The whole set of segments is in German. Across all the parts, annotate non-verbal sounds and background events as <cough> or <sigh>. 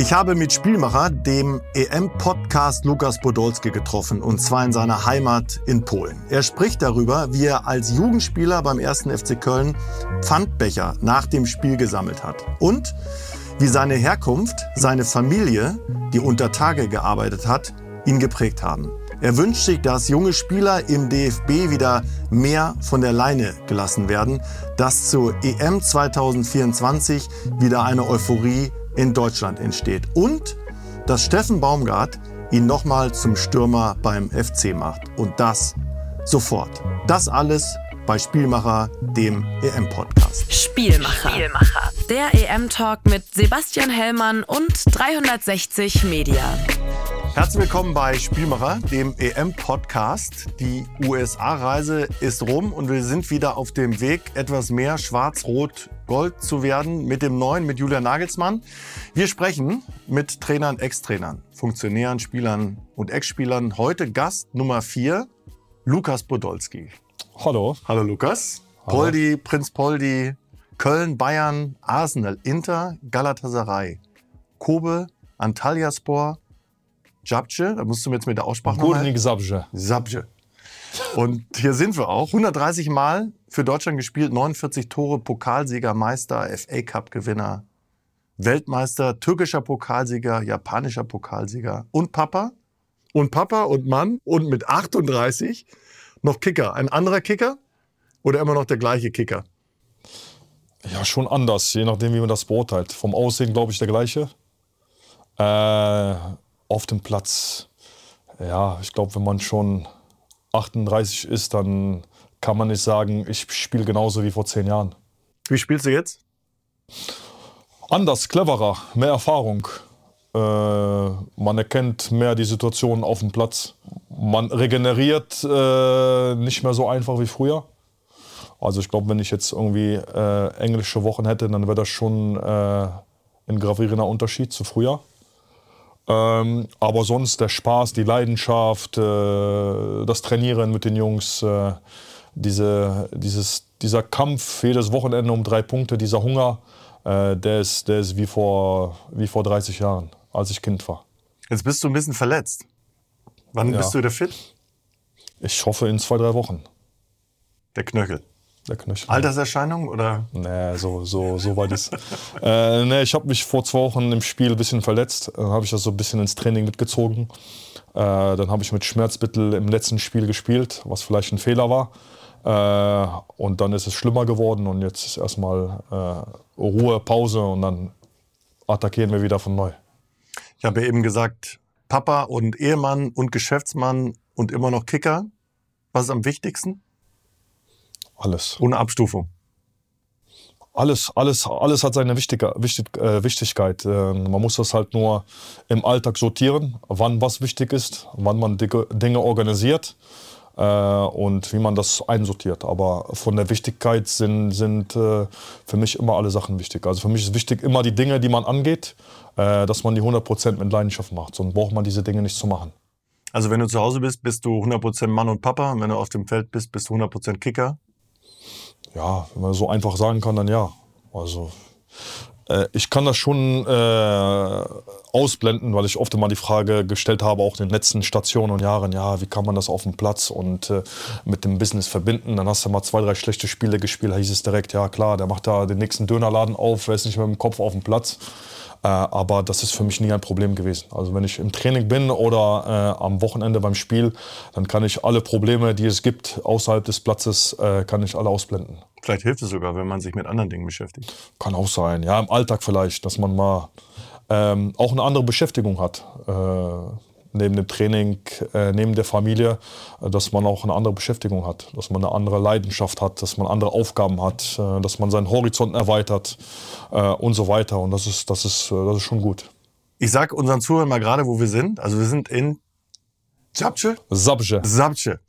Ich habe mit Spielmacher, dem EM-Podcast Lukas Podolski getroffen, und zwar in seiner Heimat in Polen. Er spricht darüber, wie er als Jugendspieler beim 1. FC Köln Pfandbecher nach dem Spiel gesammelt hat. Und wie seine Herkunft, seine Familie, die unter Tage gearbeitet hat, ihn geprägt haben. Er wünscht sich, dass junge Spieler im DFB wieder mehr von der Leine gelassen werden, dass zur EM 2024 wieder eine Euphorie in Deutschland entsteht und dass Steffen Baumgart ihn nochmal zum Stürmer beim FC macht. Und das sofort. Das alles bei Spielmacher, dem EM-Podcast. Spielmacher. Spielmacher. Der EM-Talk mit Sebastian Hellmann und 360 Media. Herzlich willkommen bei Spielmacher, dem EM-Podcast. Die USA-Reise ist rum und wir sind wieder auf dem Weg, etwas mehr Schwarz-Rot-Gold zu werden mit dem neuen, mit Julian Nagelsmann. Wir sprechen mit Trainern, Ex-Trainern, Funktionären, Spielern und Ex-Spielern. Heute Gast Nummer 4, Lukas Podolski. Hallo. Hallo Lukas. Hallo. Poldi, Prinz Poldi, Köln, Bayern, Arsenal, Inter, Galatasaray, Kobe, Antalyaspor, Jabce, da musst du mir jetzt mit der Aussprache noch Górnik Zabrze. Und hier sind wir auch. 130 Mal für Deutschland gespielt, 49 Tore, Pokalsieger, Meister, FA Cup Gewinner, Weltmeister, türkischer Pokalsieger, japanischer Pokalsieger und Papa und Papa und Mann und mit 38 noch Kicker. Ein anderer Kicker oder immer noch der gleiche Kicker? Ja, schon anders, je nachdem, wie man das beurteilt. Vom Aussehen, glaube ich, der gleiche. Äh, auf dem Platz, ja, ich glaube, wenn man schon 38 ist, dann kann man nicht sagen, ich spiele genauso wie vor zehn Jahren. Wie spielst du jetzt? Anders, cleverer, mehr Erfahrung. Äh, man erkennt mehr die Situation auf dem Platz. Man regeneriert äh, nicht mehr so einfach wie früher. Also ich glaube, wenn ich jetzt irgendwie äh, englische Wochen hätte, dann wäre das schon äh, ein gravierender Unterschied zu früher. Ähm, aber sonst der Spaß, die Leidenschaft, äh, das Trainieren mit den Jungs, äh, diese, dieses, dieser Kampf jedes Wochenende um drei Punkte, dieser Hunger, äh, der, ist, der ist wie vor, wie vor 30 Jahren, als ich Kind war. Jetzt bist du ein bisschen verletzt. Wann Ja. bist du wieder fit? Ich hoffe in zwei, drei Wochen. Der Knöchel. Der Knöchel. Alterserscheinung oder? Nee, so, so, so weit ist. <laughs> äh, nee, ich habe mich vor zwei Wochen im Spiel ein bisschen verletzt. Dann habe ich das so ein bisschen ins Training mitgezogen. Äh, dann habe ich mit Schmerzmittel im letzten Spiel gespielt, was vielleicht ein Fehler war. Äh, und dann ist es schlimmer geworden und jetzt ist erstmal äh, Ruhe, Pause und dann attackieren wir wieder von neu. Ich habe ja eben gesagt, Papa und Ehemann und Geschäftsmann und immer noch Kicker. Was ist am wichtigsten? Alles. Ohne Abstufung. Alles, alles, alles hat seine Wichtiger, Wichtig, äh, Wichtigkeit. Äh, man muss das halt nur im Alltag sortieren, wann was wichtig ist, wann man Dinge, Dinge organisiert äh, und wie man das einsortiert. Aber von der Wichtigkeit sind, sind äh, für mich immer alle Sachen wichtig. Also für mich ist wichtig immer die Dinge, die man angeht, äh, dass man die 100% mit Leidenschaft macht. Sonst braucht man diese Dinge nicht zu machen. Also wenn du zu Hause bist, bist du 100% Mann und Papa. Und wenn du auf dem Feld bist, bist du 100% Kicker. Ja, wenn man so einfach sagen kann, dann ja. Also äh, ich kann das schon äh, ausblenden, weil ich oft immer die Frage gestellt habe, auch in den letzten Stationen und Jahren, ja, wie kann man das auf dem Platz und äh, mit dem Business verbinden? Dann hast du mal zwei, drei schlechte Spiele gespielt, da hieß es direkt, ja klar, der macht da den nächsten Dönerladen auf, er ist nicht mehr mit dem Kopf auf dem Platz. Äh, aber das ist für mich nie ein Problem gewesen. Also wenn ich im Training bin oder äh, am Wochenende beim Spiel, dann kann ich alle Probleme, die es gibt außerhalb des Platzes, äh, kann ich alle ausblenden. Vielleicht hilft es sogar, wenn man sich mit anderen Dingen beschäftigt. Kann auch sein, ja, im Alltag vielleicht, dass man mal ähm, auch eine andere Beschäftigung hat. Äh, neben dem Training, äh, neben der Familie, äh, dass man auch eine andere Beschäftigung hat, dass man eine andere Leidenschaft hat, dass man andere Aufgaben hat, äh, dass man seinen Horizont erweitert äh, und so weiter. Und das ist, das ist, äh, das ist schon gut. Ich sag unseren Zuhörern mal gerade, wo wir sind. Also wir sind in Zabce? Sabje. Zabce.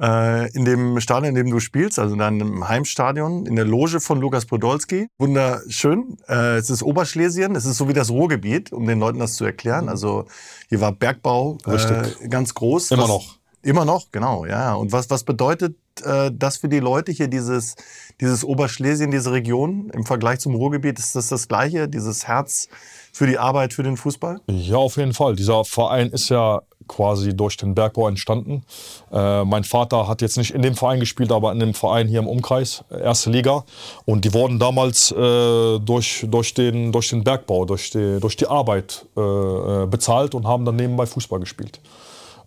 Äh, in dem Stadion, in dem du spielst, also in deinem Heimstadion, in der Loge von Lukas Podolski. Wunderschön. Äh, es ist Oberschlesien, es ist so wie das Ruhrgebiet, um den Leuten das zu erklären. Also hier war Bergbau äh, ganz groß. Immer noch. Immer noch, genau, ja. Und was, was bedeutet äh, das für die Leute hier, dieses, dieses Oberschlesien, diese Region im Vergleich zum Ruhrgebiet? Ist das das Gleiche, dieses Herz für die Arbeit, für den Fußball? Ja, auf jeden Fall. Dieser Verein ist ja quasi durch den Bergbau entstanden. Äh, mein Vater hat jetzt nicht in dem Verein gespielt, aber in dem Verein hier im Umkreis, erste Liga. Und die wurden damals äh, durch, durch, den, durch den Bergbau, durch die, durch die Arbeit äh, äh bezahlt und haben dann nebenbei Fußball gespielt.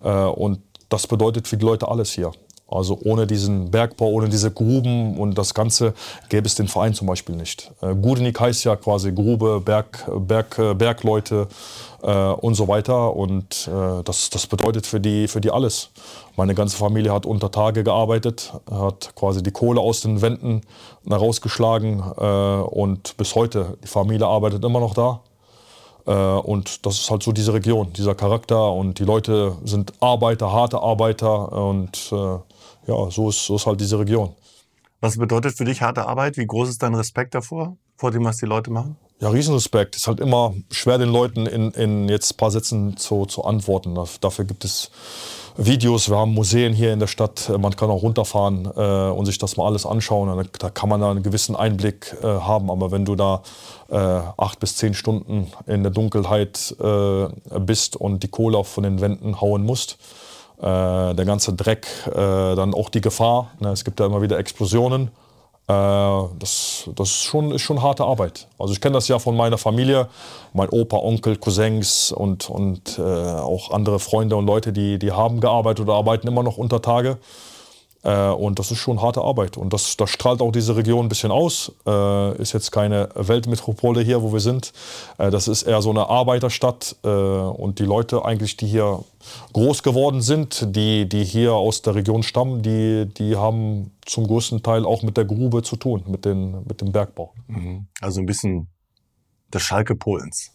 Äh, und das bedeutet für die Leute alles hier. Also ohne diesen Bergbau, ohne diese Gruben und das Ganze gäbe es den Verein zum Beispiel nicht. Äh, Gudenik heißt ja quasi Grube, Berg, Berg, äh, Bergleute äh, und so weiter. Und äh, das, das bedeutet für die, für die alles. Meine ganze Familie hat unter Tage gearbeitet, hat quasi die Kohle aus den Wänden rausgeschlagen äh, und bis heute, die Familie arbeitet immer noch da. Äh, und das ist halt so diese Region, dieser Charakter und die Leute sind Arbeiter, harte Arbeiter und äh, ja, so ist, so ist halt diese Region. Was bedeutet für dich harte Arbeit? Wie groß ist dein Respekt davor, vor dem, was die Leute machen? Ja, Riesenrespekt. Es ist halt immer schwer, den Leuten in, in jetzt ein paar Sätzen zu, zu antworten. Dafür gibt es Videos, wir haben Museen hier in der Stadt, man kann auch runterfahren äh, und sich das mal alles anschauen. Da kann man da einen gewissen Einblick äh, haben. Aber wenn du da äh, acht bis zehn Stunden in der Dunkelheit äh, bist und die Kohle von den Wänden hauen musst, äh, der ganze Dreck, äh, dann auch die Gefahr. Ne? Es gibt ja immer wieder Explosionen. Äh, das, das ist, schon, ist schon harte Arbeit. Also ich kenne das ja von meiner Familie, mein Opa, Onkel, Cousins und, und äh, auch andere Freunde und Leute, die, die haben gearbeitet oder arbeiten immer noch unter Tage. Äh, und das ist schon harte Arbeit. Und das, das strahlt auch diese Region ein bisschen aus. Äh, ist jetzt keine Weltmetropole hier, wo wir sind. Äh, das ist eher so eine Arbeiterstadt. Äh, und die Leute eigentlich, die hier groß geworden sind, die, die hier aus der Region stammen, die, die haben zum größten Teil auch mit der Grube zu tun, mit, den, mit dem Bergbau. Mhm. Also ein bisschen das Schalke Polens.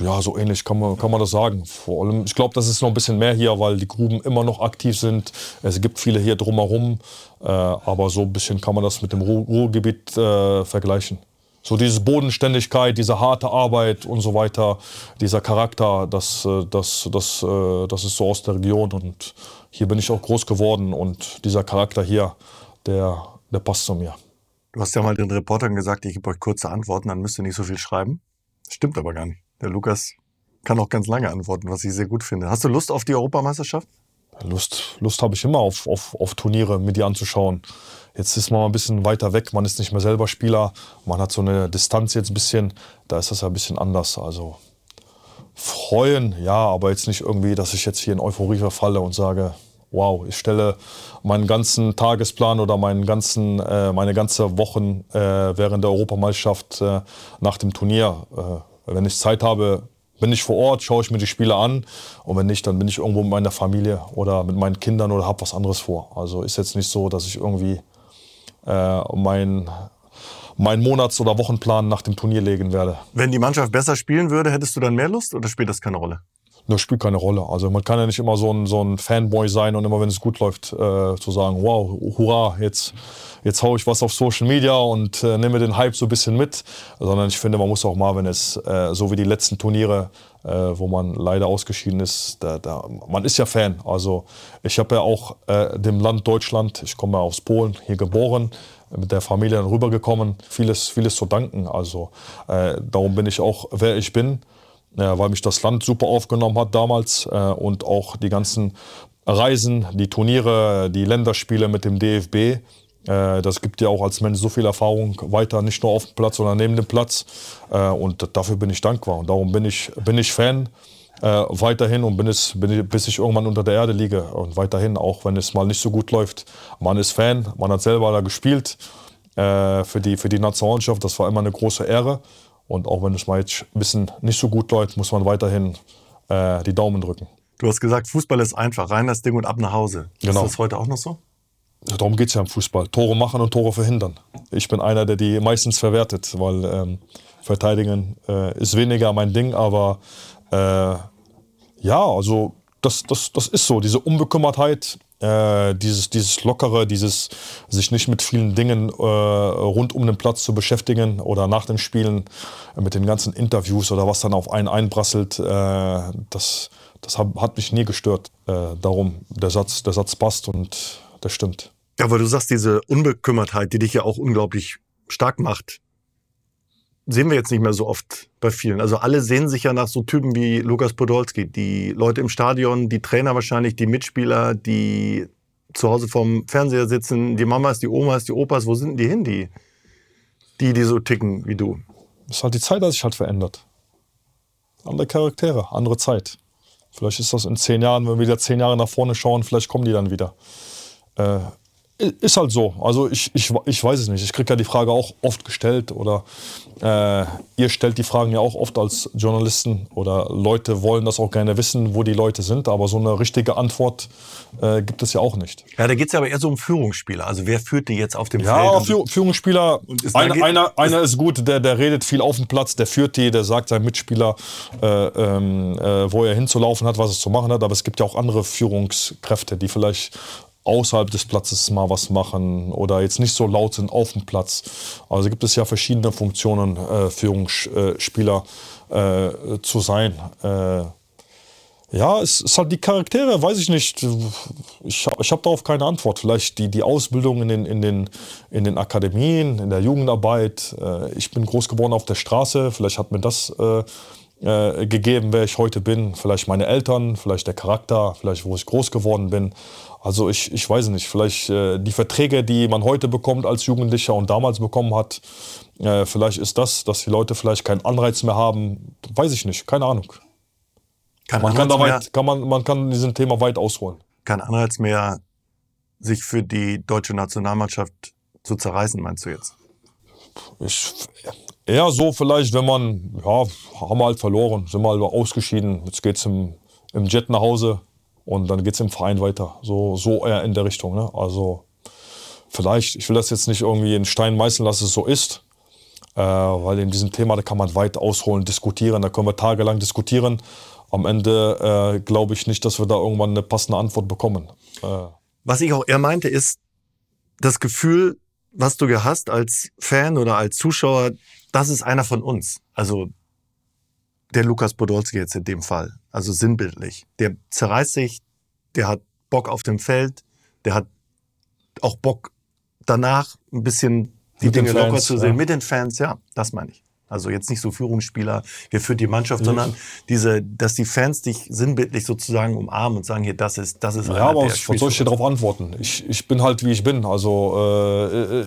Ja, so ähnlich kann man, kann man das sagen. Vor allem, ich glaube, das ist noch ein bisschen mehr hier, weil die Gruben immer noch aktiv sind. Es gibt viele hier drumherum, äh, aber so ein bisschen kann man das mit dem Ruhrgebiet äh, vergleichen. So diese Bodenständigkeit, diese harte Arbeit und so weiter, dieser Charakter, das, äh, das, das, äh, das ist so aus der Region und hier bin ich auch groß geworden und dieser Charakter hier, der, der passt zu mir. Du hast ja mal den Reportern gesagt, ich gebe euch kurze Antworten, dann müsst ihr nicht so viel schreiben. Stimmt aber gar nicht. Der Lukas kann auch ganz lange antworten, was ich sehr gut finde. Hast du Lust auf die Europameisterschaft? Lust, Lust habe ich immer auf, auf, auf Turniere, mir die anzuschauen. Jetzt ist man ein bisschen weiter weg, man ist nicht mehr selber Spieler, man hat so eine Distanz jetzt ein bisschen, da ist das ja ein bisschen anders. Also freuen, ja, aber jetzt nicht irgendwie, dass ich jetzt hier in Euphorie verfalle und sage, wow, ich stelle meinen ganzen Tagesplan oder meinen ganzen, äh, meine ganze Wochen äh, während der Europameisterschaft äh, nach dem Turnier äh, wenn ich Zeit habe, bin ich vor Ort, schaue ich mir die Spiele an und wenn nicht, dann bin ich irgendwo mit meiner Familie oder mit meinen Kindern oder habe was anderes vor. Also ist jetzt nicht so, dass ich irgendwie äh, mein, meinen Monats- oder Wochenplan nach dem Turnier legen werde. Wenn die Mannschaft besser spielen würde, hättest du dann mehr Lust oder spielt das keine Rolle? Das spielt keine Rolle. Also man kann ja nicht immer so ein, so ein Fanboy sein und immer, wenn es gut läuft, äh, zu sagen, wow, hurra, jetzt, jetzt haue ich was auf Social Media und äh, nehme den Hype so ein bisschen mit. Sondern ich finde, man muss auch mal, wenn es äh, so wie die letzten Turniere, äh, wo man leider ausgeschieden ist, da, da, man ist ja Fan. Also ich habe ja auch äh, dem Land Deutschland, ich komme ja aus Polen, hier geboren, mit der Familie rübergekommen, vieles, vieles zu danken. Also äh, darum bin ich auch, wer ich bin weil mich das Land super aufgenommen hat damals äh, und auch die ganzen Reisen, die Turniere, die Länderspiele mit dem DFB. Äh, das gibt dir auch als Mensch so viel Erfahrung weiter, nicht nur auf dem Platz, sondern neben dem Platz. Äh, und dafür bin ich dankbar. Und darum bin ich, bin ich Fan weiterhin und bin es, bin ich, bis ich irgendwann unter der Erde liege. Und weiterhin, auch wenn es mal nicht so gut läuft. Man ist Fan, man hat selber da gespielt für, die, für die Nationalmannschaft. Das war immer eine große Ehre. Und auch wenn es mal jetzt ein bisschen nicht so gut läuft, muss man weiterhin äh, die Daumen drücken. Du hast gesagt, Fußball ist einfach. Rein das Ding und ab nach Hause. Genau. Ist das heute auch noch so? Ja, darum geht es ja im Fußball. Tore machen und Tore verhindern. Ich bin einer, der die meistens verwertet, weil ähm, Verteidigen äh, ist weniger mein Ding. Aber äh, ja, also das, das, das ist so. Diese Unbekümmertheit Äh, dieses, dieses Lockere, dieses sich nicht mit vielen Dingen äh, rund um den Platz zu beschäftigen oder nach dem Spielen äh, mit den ganzen Interviews oder was dann auf einen einbrasselt, äh, das, das hat, mich nie gestört. Darum, der Satz, der Satz passt und der stimmt. Ja, weil du sagst, diese Unbekümmertheit, die dich ja auch unglaublich stark macht, sehen wir jetzt nicht mehr so oft bei vielen. Also alle sehen sich ja nach so Typen wie Lukas Podolski. Die Leute im Stadion, die Trainer wahrscheinlich, die Mitspieler, die zu Hause vorm Fernseher sitzen, die Mamas, die Omas, die Opas, wo sind die hin, die, die, die so ticken wie du? Das ist halt die Zeit, hat sich halt verändert. Andere Charaktere, andere Zeit. Vielleicht ist das in zehn Jahren, wenn wir wieder zehn Jahre nach vorne schauen, vielleicht kommen die dann wieder. Äh, ist halt so. Also ich, ich, ich weiß es nicht. Ich kriege ja die Frage auch oft gestellt oder äh, ihr stellt die Fragen ja auch oft als Journalisten oder Leute wollen das auch gerne wissen, wo die Leute sind. Aber so eine richtige Antwort äh, gibt es ja auch nicht. Ja, da geht es ja aber eher so um Führungsspieler. Also wer führt die jetzt auf dem ja, Feld? Ja, Führungsspieler. Einer, einer, einer ist gut, der, der redet viel auf dem Platz, der führt die, der sagt seinem Mitspieler, äh, ähm, äh, wo er hinzulaufen hat, was es zu machen hat. Aber es gibt ja auch andere Führungskräfte, die vielleicht außerhalb des Platzes mal was machen oder jetzt nicht so laut sind auf dem Platz. Also gibt es ja verschiedene Funktionen, äh, Führungsspieler äh, zu sein. Äh, ja, es ist halt die Charaktere, weiß ich nicht. Ich, ich habe darauf keine Antwort. Vielleicht die, die Ausbildung in den, in, den, in den Akademien, in der Jugendarbeit. Äh, ich bin groß geworden auf der Straße. Vielleicht hat mir das äh, gegeben, wer ich heute bin. Vielleicht meine Eltern, vielleicht der Charakter, vielleicht wo ich groß geworden bin. Also ich, ich weiß nicht, vielleicht äh, die Verträge, die man heute bekommt als Jugendlicher und damals bekommen hat, äh, vielleicht ist das, dass die Leute vielleicht keinen Anreiz mehr haben, weiß ich nicht, keine Ahnung. Kein man, kann da weit, kann man, man kann diesem Thema weit ausholen. Kein Anreiz mehr, sich für die deutsche Nationalmannschaft zu zerreißen, meinst du jetzt? Ich, eher so vielleicht, wenn man, ja, haben wir halt verloren, sind mal ausgeschieden, jetzt geht es im, im Jet nach Hause, und dann geht es im Verein weiter. So, so eher in der Richtung. Ne? Also vielleicht, ich will das jetzt nicht irgendwie in Stein meißeln, dass es so ist. Äh, weil in diesem Thema, da kann man weit ausholen, diskutieren. Da können wir tagelang diskutieren. Am Ende äh, glaube ich nicht, dass wir da irgendwann eine passende Antwort bekommen. Äh. Was ich auch eher meinte, ist das Gefühl, was du hast als Fan oder als Zuschauer, das ist einer von uns. Also der Lukas Podolski jetzt in dem Fall, also sinnbildlich. Der zerreißt sich, der hat Bock auf dem Feld, der hat auch Bock danach ein bisschen die mit Dinge Fans, locker zu sehen. Ja. Mit den Fans, ja, das meine ich. Also jetzt nicht so Führungsspieler, wer führt die Mannschaft, mhm. sondern diese, dass die Fans dich sinnbildlich sozusagen umarmen und sagen, hier, das ist, das ist. Ja, aber was soll ich dir darauf antworten? Ich, ich bin halt wie ich bin. Also äh, äh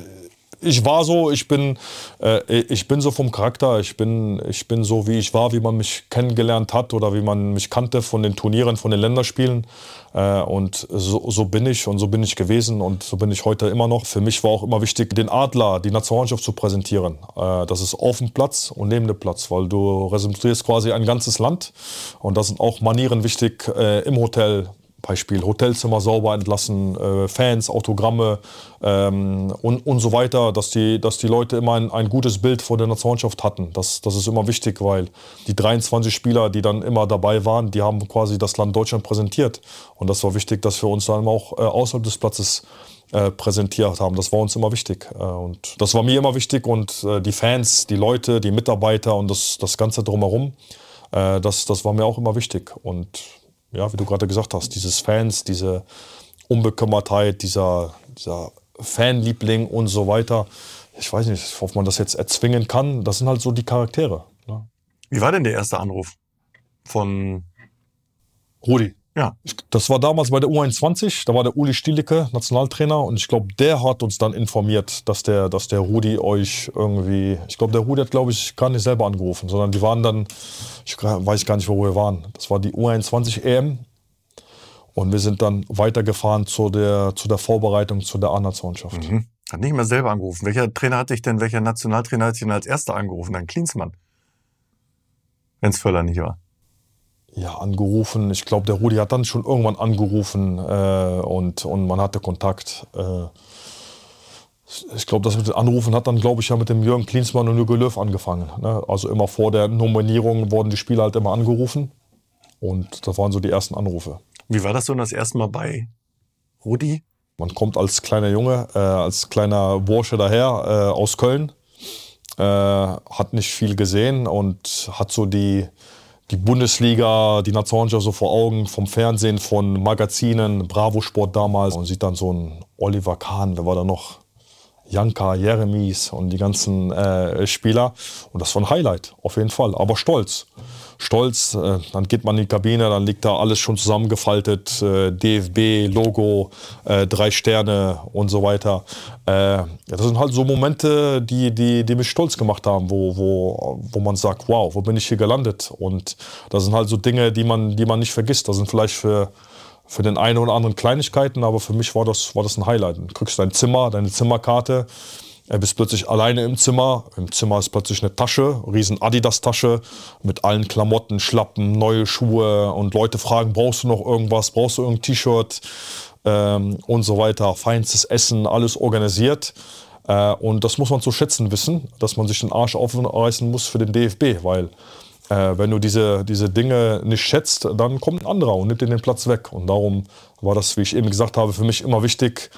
ich war so, ich bin, äh, ich bin so vom Charakter, ich bin, ich bin so, wie ich war, wie man mich kennengelernt hat oder wie man mich kannte von den Turnieren, von den Länderspielen. Äh, und so, so bin ich und so bin ich gewesen und so bin ich heute immer noch. Für mich war auch immer wichtig, den Adler, die Nationalmannschaft zu präsentieren. Äh, das ist auf dem Platz und neben dem Platz, weil du repräsentierst quasi ein ganzes Land. Und da sind auch Manieren wichtig äh, im Hotel, Beispiel Hotelzimmer sauber entlassen, äh, Fans, Autogramme ähm, und, und so weiter, dass die, dass die Leute immer ein, ein gutes Bild vor der Nationalmannschaft hatten. Das, das ist immer wichtig, weil die 23 Spieler, die dann immer dabei waren, die haben quasi das Land Deutschland präsentiert. Und das war wichtig, dass wir uns dann auch äh, außerhalb des Platzes äh, präsentiert haben. Das war uns immer wichtig. Äh, und das war mir immer wichtig und äh, die Fans, die Leute, die Mitarbeiter und das, das Ganze drumherum, äh, das, das war mir auch immer wichtig. Und ja, wie du gerade gesagt hast, dieses Fans, diese Unbekümmertheit, dieser, dieser Fanliebling und so weiter. Ich weiß nicht, ob man das jetzt erzwingen kann. Das sind halt so die Charaktere. Ne? Wie war denn der erste Anruf von Rudi? Ja. Das war damals bei der U21, da war der Uli Stielicke Nationaltrainer und ich glaube, der hat uns dann informiert, dass der, dass der Rudi euch irgendwie, ich glaube, der Rudi hat, glaube ich, gar nicht selber angerufen, sondern die waren dann, ich weiß gar nicht, wo wir waren. Das war die U21 EM und wir sind dann weitergefahren zu der, zu der Vorbereitung zu der A-Nationenschaft. Mhm. Hat nicht mal selber angerufen. Welcher Trainer hat dich denn, welcher Nationaltrainer hat dich denn als erster angerufen? Dann Klinsmann. Wenn es Völler nicht war ja, angerufen. Ich glaube, der Rudi hat dann schon irgendwann angerufen äh, und, und man hatte Kontakt. Äh, ich glaube, das mit den Anrufen hat dann, glaube ich, ja mit dem Jürgen Klinsmann und Jürgen Löw angefangen. Ne? Also immer vor der Nominierung wurden die Spieler halt immer angerufen. Und das waren so die ersten Anrufe. Wie war das so das erste Mal bei Rudi? Man kommt als kleiner Junge, äh, als kleiner Bursche daher äh, aus Köln, äh, hat nicht viel gesehen und hat so die, die Bundesliga, die Nationalmannschaft so vor Augen vom Fernsehen, von Magazinen, Bravo Sport damals und sieht dann so einen Oliver Kahn, wer war da noch? Janka, Jeremies und die ganzen äh, Spieler. Und das war ein Highlight, auf jeden Fall. Aber stolz. Stolz, äh, dann geht man in die Kabine, dann liegt da alles schon zusammengefaltet. Äh, DFB, Logo, äh, drei Sterne und so weiter. Äh, das sind halt so Momente, die, die, die mich stolz gemacht haben, wo, wo, wo man sagt, wow, wo bin ich hier gelandet? Und das sind halt so Dinge, die man, die man nicht vergisst. Das sind vielleicht für für den einen oder anderen Kleinigkeiten, aber für mich war das, war das ein Highlight. Du kriegst dein Zimmer, deine Zimmerkarte, er bist plötzlich alleine im Zimmer. Im Zimmer ist plötzlich eine Tasche, riesen Adidas-Tasche mit allen Klamotten, Schlappen, neue Schuhe und Leute fragen, brauchst du noch irgendwas, brauchst du irgendein T-Shirt ähm, und so weiter. Feinstes Essen, alles organisiert. Äh, und das muss man zu schätzen wissen, dass man sich den Arsch aufreißen muss für den DFB, weil äh, wenn du diese, diese Dinge nicht schätzt, dann kommt ein anderer und nimmt dir den Platz weg. Und darum war das, wie ich eben gesagt habe, für mich immer wichtig,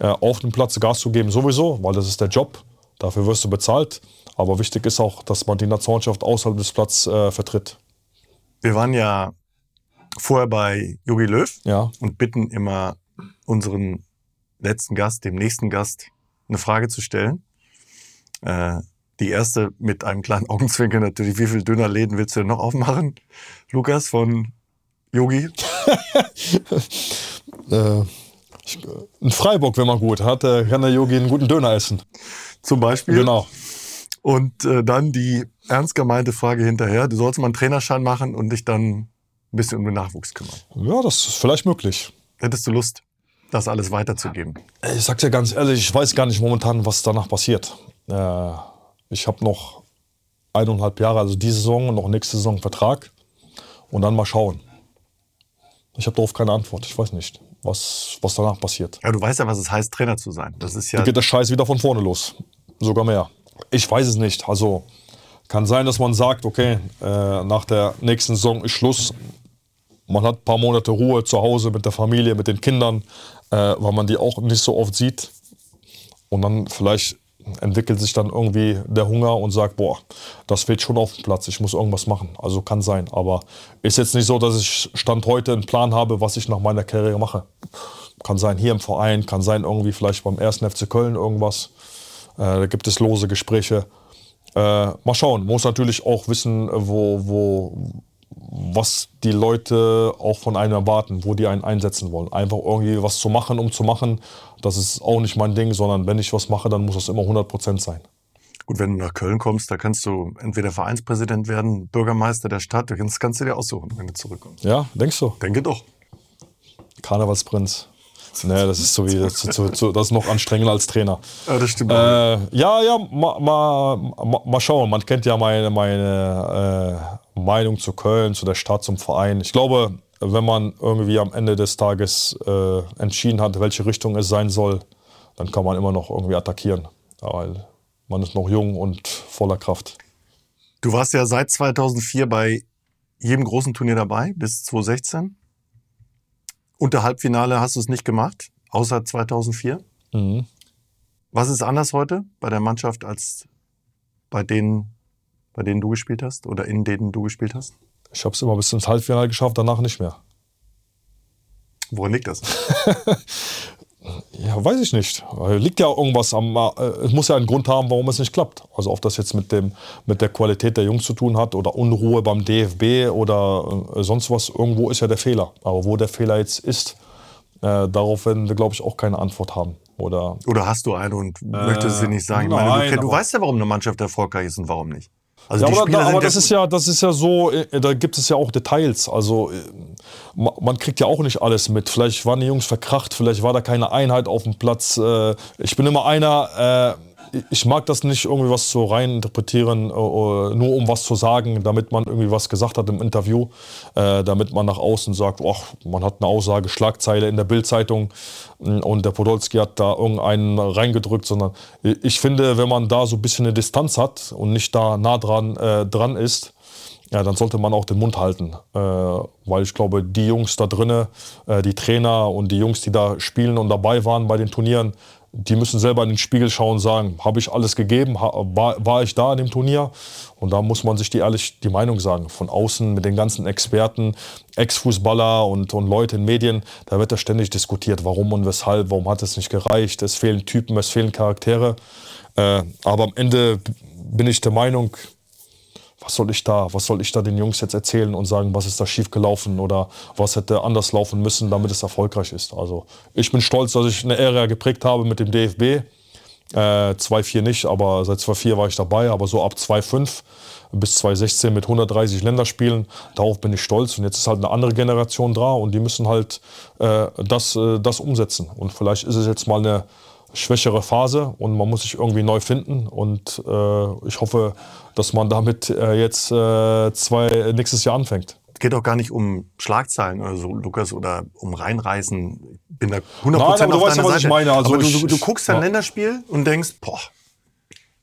äh, auf dem Platz Gas zu geben, sowieso, weil das ist der Job. Dafür wirst du bezahlt. Aber wichtig ist auch, dass man die Nationalmannschaft außerhalb des Platzes äh, vertritt. Wir waren ja vorher bei Jogi Löw ja. und bitten immer unseren letzten Gast, dem nächsten Gast, eine Frage zu stellen. Äh, die erste mit einem kleinen Augenzwinker natürlich. Wie viele Dönerläden willst du denn noch aufmachen, Lukas, von Yogi? <laughs> äh, in Freiburg, wenn man gut hat, kann der Yogi einen guten Döner essen. Zum Beispiel. Genau. Und äh, dann die ernst gemeinte Frage hinterher. Du sollst mal einen Trainerschein machen und dich dann ein bisschen um den Nachwuchs kümmern. Ja, das ist vielleicht möglich. Hättest du Lust, das alles weiterzugeben? Ich sag's dir ganz ehrlich, ich weiß gar nicht momentan, was danach passiert. Äh, ich habe noch eineinhalb Jahre, also diese Saison und noch nächste Saison Vertrag. Und dann mal schauen. Ich habe darauf keine Antwort. Ich weiß nicht, was, was danach passiert. Ja, du weißt ja, was es heißt, Trainer zu sein. Das ist ja. Dann geht der Scheiß wieder von vorne los. Sogar mehr. Ich weiß es nicht. Also kann sein, dass man sagt, okay, äh, nach der nächsten Saison ist Schluss. Man hat ein paar Monate Ruhe zu Hause mit der Familie, mit den Kindern, äh, weil man die auch nicht so oft sieht. Und dann vielleicht entwickelt sich dann irgendwie der Hunger und sagt, boah, das fehlt schon auf dem Platz, ich muss irgendwas machen. Also kann sein. Aber ist jetzt nicht so, dass ich Stand heute einen Plan habe, was ich nach meiner Karriere mache. Kann sein hier im Verein, kann sein irgendwie vielleicht beim 1. FC Köln irgendwas. Äh, da gibt es lose Gespräche. Äh, mal schauen. Muss natürlich auch wissen, wo, wo, was die Leute auch von einem erwarten, wo die einen einsetzen wollen. Einfach irgendwie was zu machen, um zu machen, das ist auch nicht mein Ding, sondern wenn ich was mache, dann muss das immer 100% sein. Gut, wenn du nach Köln kommst, da kannst du entweder Vereinspräsident werden, Bürgermeister der Stadt, das kannst du dir aussuchen, wenn du zurückkommst. Ja, denkst du? Denke doch. Karnevalsprinz. Nee, das ist so wie, das, ist noch anstrengender als Trainer. Ja, das stimmt. Äh, ja, ja, mal ma, ma, ma, schauen. Man kennt ja meine, meine äh, Meinung zu Köln, zu der Stadt, zum Verein. Ich glaube, wenn man irgendwie am Ende des Tages äh, entschieden hat, welche Richtung es sein soll, dann kann man immer noch irgendwie attackieren. Weil man ist noch jung und voller Kraft. Du warst ja seit 2004 bei jedem großen Turnier dabei, bis 2016. Unter Halbfinale hast du es nicht gemacht, außer 2004. Mhm. Was ist anders heute bei der Mannschaft als bei denen, bei denen du gespielt hast oder in denen du gespielt hast? Ich habe es immer bis ins Halbfinale geschafft, danach nicht mehr. Woran liegt das? <laughs> ja, weiß ich nicht. Liegt ja irgendwas am. Äh, es muss ja einen Grund haben, warum es nicht klappt. Also, ob das jetzt mit, dem, mit der Qualität der Jungs zu tun hat oder Unruhe beim DFB oder äh, sonst was. Irgendwo ist ja der Fehler. Aber wo der Fehler jetzt ist, äh, darauf werden wir, glaube ich, auch keine Antwort haben. Oder, oder hast du eine und möchtest sie nicht sagen? Nein, meine, du, du weißt ja, warum eine Mannschaft erfolgreich ist und warum nicht. Also ja, aber, da, aber das ist ja, das ist ja so, äh, da gibt es ja auch Details. Also äh, man kriegt ja auch nicht alles mit. Vielleicht waren die Jungs verkracht, vielleicht war da keine Einheit auf dem Platz. Äh, ich bin immer einer, ich mag das nicht, irgendwie was zu reininterpretieren, nur um was zu sagen, damit man irgendwie was gesagt hat im Interview, damit man nach außen sagt, ach, man hat eine Aussage, Schlagzeile in der Bildzeitung und der Podolski hat da irgendeinen reingedrückt, sondern ich finde, wenn man da so ein bisschen eine Distanz hat und nicht da nah dran, äh, dran ist, ja, dann sollte man auch den Mund halten. Äh, weil ich glaube, die Jungs da drinnen, äh, die Trainer und die Jungs, die da spielen und dabei waren bei den Turnieren, die müssen selber in den Spiegel schauen und sagen, habe ich alles gegeben, war, war ich da in dem Turnier? Und da muss man sich die ehrlich die Meinung sagen. Von außen mit den ganzen Experten, Ex-Fußballer und, und Leute in Medien, da wird da ständig diskutiert, warum und weshalb, warum hat es nicht gereicht, es fehlen Typen, es fehlen Charaktere. Äh, aber am Ende bin ich der Meinung, was soll ich da, was soll ich da den Jungs jetzt erzählen und sagen, was ist da schief gelaufen oder was hätte anders laufen müssen, damit es erfolgreich ist. Also ich bin stolz, dass ich eine Ära geprägt habe mit dem DFB. Äh, 2-4 nicht, aber seit 2-4 war ich dabei, aber so ab 2-5 bis 2016 mit 130 Länderspielen, darauf bin ich stolz. Und jetzt ist halt eine andere Generation da und die müssen halt äh, das, äh, das umsetzen. Und vielleicht ist es jetzt mal eine schwächere Phase und man muss sich irgendwie neu finden. Und äh, ich hoffe, dass man damit äh, jetzt äh, zwei, nächstes Jahr anfängt. Es geht auch gar nicht um Schlagzeilen oder so, Lukas, oder um Reinreißen. Ich bin da 100% Nein, aber auf du weißt ja, was Seite. ich meine. Also aber du, ich, du, du guckst ein ja. Länderspiel und denkst, boah,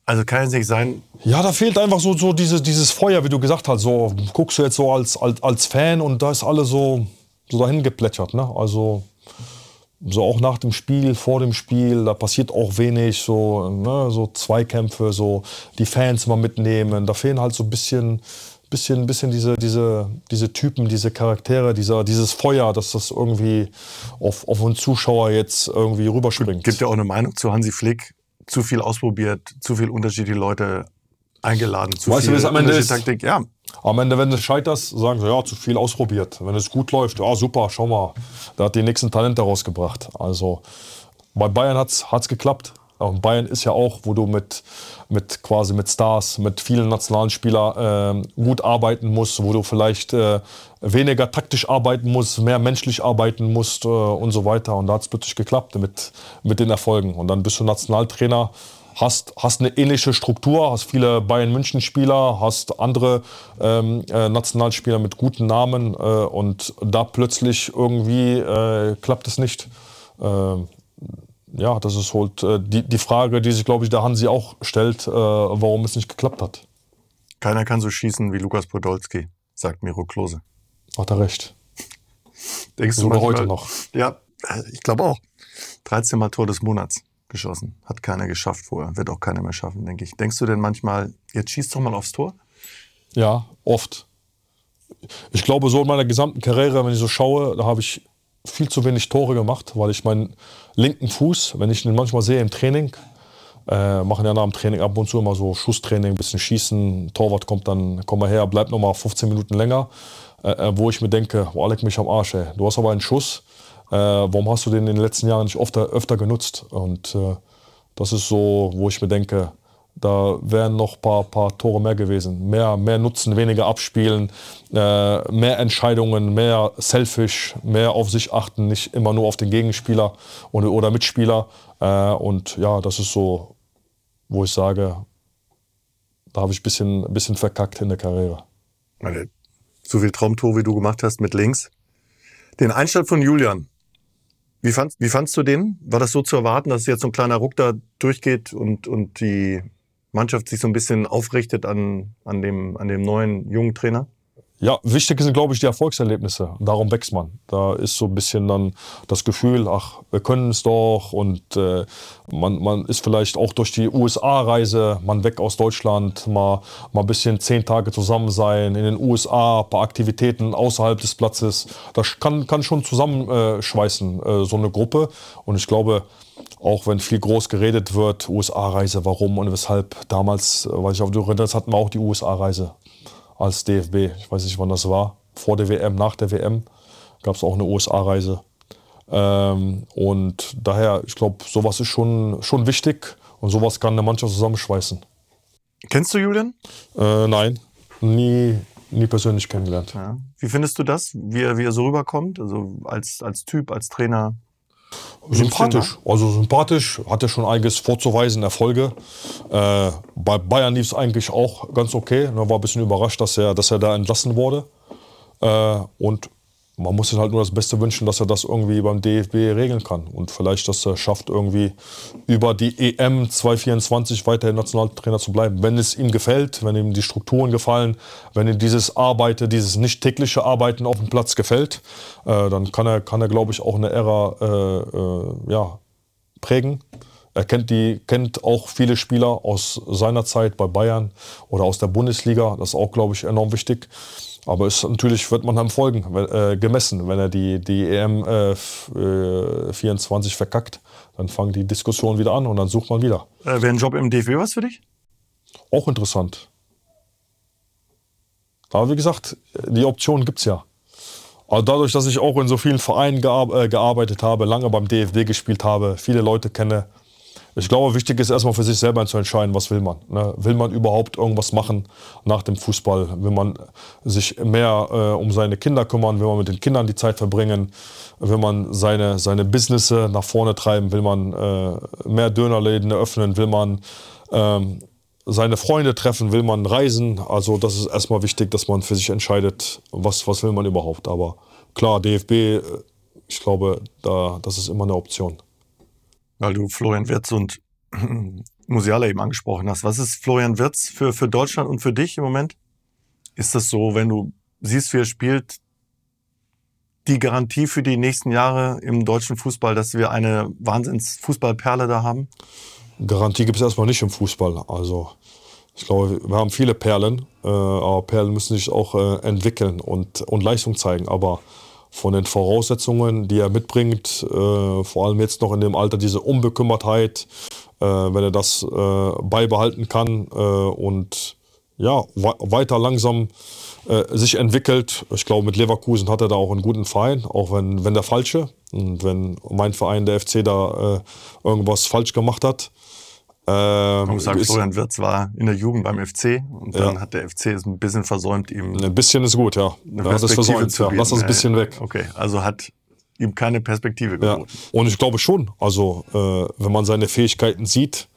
also kann es nicht sein. Ja, da fehlt einfach so, so dieses, dieses Feuer, wie du gesagt hast. So guckst du jetzt so als, als, als Fan und da ist alles so, so dahin geplätschert. Ne? Also so auch nach dem Spiel, vor dem Spiel, da passiert auch wenig, so, ne, so Zweikämpfe, so die Fans mal mitnehmen. Da fehlen halt so ein bisschen, bisschen, bisschen diese, diese, diese Typen, diese Charaktere, dieser, dieses Feuer, dass das irgendwie auf, auf einen Zuschauer jetzt irgendwie rüberspringt. Gibt ja auch eine Meinung zu Hansi Flick. Zu viel ausprobiert, zu viel unterschiedliche Leute eingeladen, zu Weißt du, viel wie es am Ende ist? Taktik. Ja, Am Ende, wenn du scheiterst, sagen sie, ja, zu viel ausprobiert. Wenn es gut läuft, ja, super, schau mal, da hat die nächsten Talente rausgebracht. Also bei Bayern hat es geklappt. Und Bayern ist ja auch, wo du mit, mit quasi mit Stars, mit vielen nationalen Spielern äh, gut arbeiten musst, wo du vielleicht äh, weniger taktisch arbeiten musst, mehr menschlich arbeiten musst äh, und so weiter. Und da hat es plötzlich geklappt mit, mit den Erfolgen. Und dann bist du Nationaltrainer, hast, hast eine ähnliche Struktur, hast viele Bayern-München-Spieler, hast andere ähm, äh, Nationalspieler mit guten Namen äh, und da plötzlich irgendwie äh, klappt es nicht. Äh, ja, das ist halt äh, die, die Frage, die sich, glaube ich, der Hansi auch stellt, äh, warum es nicht geklappt hat. keiner kann so schießen wie Lukas Podolski, sagt Miro Klose. Hat er recht. Denkst du Sogar manchmal- heute noch. Ja, ich glaube auch. 13 Mal Tor des Monats geschossen. Hat keiner geschafft vorher. Wird auch keiner mehr schaffen, denke ich. Denkst du denn manchmal, jetzt schießt doch mal aufs Tor? Ja, oft. Ich glaube, so in meiner gesamten Karriere, wenn ich so schaue, da habe ich viel zu wenig Tore gemacht, weil ich meinen linken Fuß, wenn ich ihn manchmal sehe im Training, äh, machen ja nach dem Training ab und zu immer so Schusstraining, ein bisschen schießen, Torwart kommt dann, komm mal her, bleibt noch mal 15 Minuten länger, äh, äh, wo ich mir denke, boah, leck mich am Arsch, ey. du hast aber einen Schuss, äh, warum hast du den in den letzten Jahren nicht öfter, öfter genutzt? Und äh, das ist so, wo ich mir denke, da wären noch ein paar, paar Tore mehr gewesen. Mehr, mehr Nutzen, weniger abspielen, äh, mehr Entscheidungen, mehr selfish, mehr auf sich achten, nicht immer nur auf den Gegenspieler oder, oder Mitspieler. Äh, und ja, das ist so, wo ich sage, da habe ich ein bisschen, bisschen verkackt in der Karriere. So viel Traumtor, wie du gemacht hast mit links. Den Einstand von Julian. Wie, fandst, wie fandst du den? War das so zu erwarten, dass jetzt so ein kleiner Ruck da durchgeht und, und die Mannschaft sich so ein bisschen aufrichtet an, an, dem, an dem neuen jungen Trainer? Ja, wichtig sind, glaube ich, die Erfolgserlebnisse. Darum wächst man. Da ist so ein bisschen dann das Gefühl, ach, wir können es doch. Und äh, man, man ist vielleicht auch durch die USA-Reise, man weg aus Deutschland, mal, mal ein bisschen zehn Tage zusammen sein, in den USA, ein paar Aktivitäten außerhalb des Platzes. Das kann, kann schon zusammenschweißen, äh, so eine Gruppe. Und ich glaube, auch wenn viel groß geredet wird, USA-Reise, warum und weshalb. Damals, äh, weiß ich, auf du erinnerst, hatten wir auch die USA-Reise als DFB. Ich weiß nicht, wann das war. Vor der WM, nach der WM gab es auch eine USA-Reise. Ähm, und daher, ich glaube, sowas ist schon, schon wichtig und sowas kann eine Mannschaft zusammenschweißen. Kennst du Julian? Äh, nein, nie, nie persönlich kennengelernt. Ja. Wie findest du das, wie er, wie er so rüberkommt? Also als, als Typ, als Trainer? Sympathisch. Also sympathisch, hat er schon einiges vorzuweisen, Erfolge. Äh, bei Bayern lief es eigentlich auch ganz okay. Er war ein bisschen überrascht, dass er, dass er da entlassen wurde. Äh, und man muss sich halt nur das Beste wünschen, dass er das irgendwie beim DFB regeln kann und vielleicht, dass er schafft, irgendwie über die EM 2024 weiterhin Nationaltrainer zu bleiben. Wenn es ihm gefällt, wenn ihm die Strukturen gefallen, wenn ihm dieses Arbeiten, dieses nicht tägliche Arbeiten auf dem Platz gefällt, äh, dann kann er, kann er glaube ich, auch eine Ära äh, äh, ja, prägen. Er kennt, die, kennt auch viele Spieler aus seiner Zeit bei Bayern oder aus der Bundesliga. Das ist auch, glaube ich, enorm wichtig. Aber ist, natürlich wird man am Folgen äh, gemessen. Wenn er die, die EM äh, 24 äh, verkackt, dann fangen die Diskussionen wieder an und dann sucht man wieder. Äh, Wäre ein Job im DFB was für dich? Auch interessant. Aber wie gesagt, die Option gibt es ja. Aber dadurch, dass ich auch in so vielen Vereinen gear äh, gearbeitet habe, lange beim DFB gespielt habe, viele Leute kenne, ich glaube, wichtig ist erstmal für sich selber zu entscheiden, was will man. Ne? Will man überhaupt irgendwas machen nach dem Fußball? Will man sich mehr äh, um seine Kinder kümmern? Will man mit den Kindern die Zeit verbringen? Will man seine, seine Businesse nach vorne treiben? Will man äh, mehr Dönerläden eröffnen? Will man ähm, seine Freunde treffen? Will man reisen? Also das ist erstmal wichtig, dass man für sich entscheidet, was, was will man überhaupt. Aber klar, DFB, äh, ich glaube, da, das ist immer eine Option weil du Florian Wirtz und <clears throat> Musiala eben angesprochen hast. Was ist Florian Wirtz für, für Deutschland und für dich im Moment? Ist das so, wenn du siehst, wie er spielt, die Garantie für die nächsten Jahre im deutschen Fußball, dass wir eine Wahnsinns-Fußballperle da haben? Garantie gibt es erstmal nicht im Fußball. Also ich glaube, wir haben viele Perlen, äh, aber Perlen müssen sich auch äh, entwickeln und, und Leistung zeigen. Aber von den Voraussetzungen, die er mitbringt, äh, vor allem jetzt noch in dem Alter, diese Unbekümmertheit, äh, wenn er das äh, beibehalten kann äh, und ja, weiter langsam äh, sich entwickelt. Ich glaube, mit Leverkusen hat er da auch einen guten Verein, auch wenn, wenn der falsche. Und wenn mein Verein, der FC, da irgendwas falsch gemacht hat, ähm, Man muss sagen, Florian Wirtz war in der Jugend beim FC und dann ja. hat der FC es ein bisschen versäumt, ihm. Ein bisschen ist gut, ja. Eine ja, das versäumt, ja. Lass das ein bisschen weg. Okay, also hat ihm keine Perspektive geboten. Ja. Und ich glaube schon, also äh, wenn man seine Fähigkeiten sieht,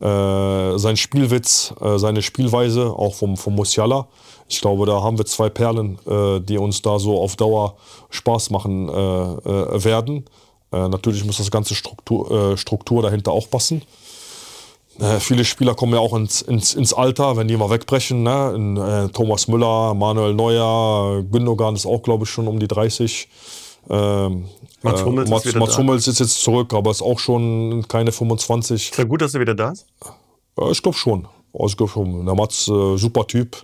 äh, sein Spielwitz, äh, seine Spielweise, auch vom, vom Musiala, ich glaube, da haben wir zwei Perlen, äh, die uns da so auf Dauer Spaß machen äh, äh, werden. natürlich muss das ganze Struktur, Struktur dahinter auch passen. Äh, viele Spieler kommen ja auch ins, ins, ins Alter, wenn die mal wegbrechen. Ne? In, äh, Thomas Müller, Manuel Neuer, Gündogan ist auch, glaube ich, schon um die 30. Ähm, Mats Hummels, äh, Mats, ist, Mats Hummels ist, jetzt zurück, aber ist auch schon keine 25. Ist ja gut, dass er wieder da ist? Ja, ich glaube schon. Also, ich glaub schon. Der Mats, äh, super Typ,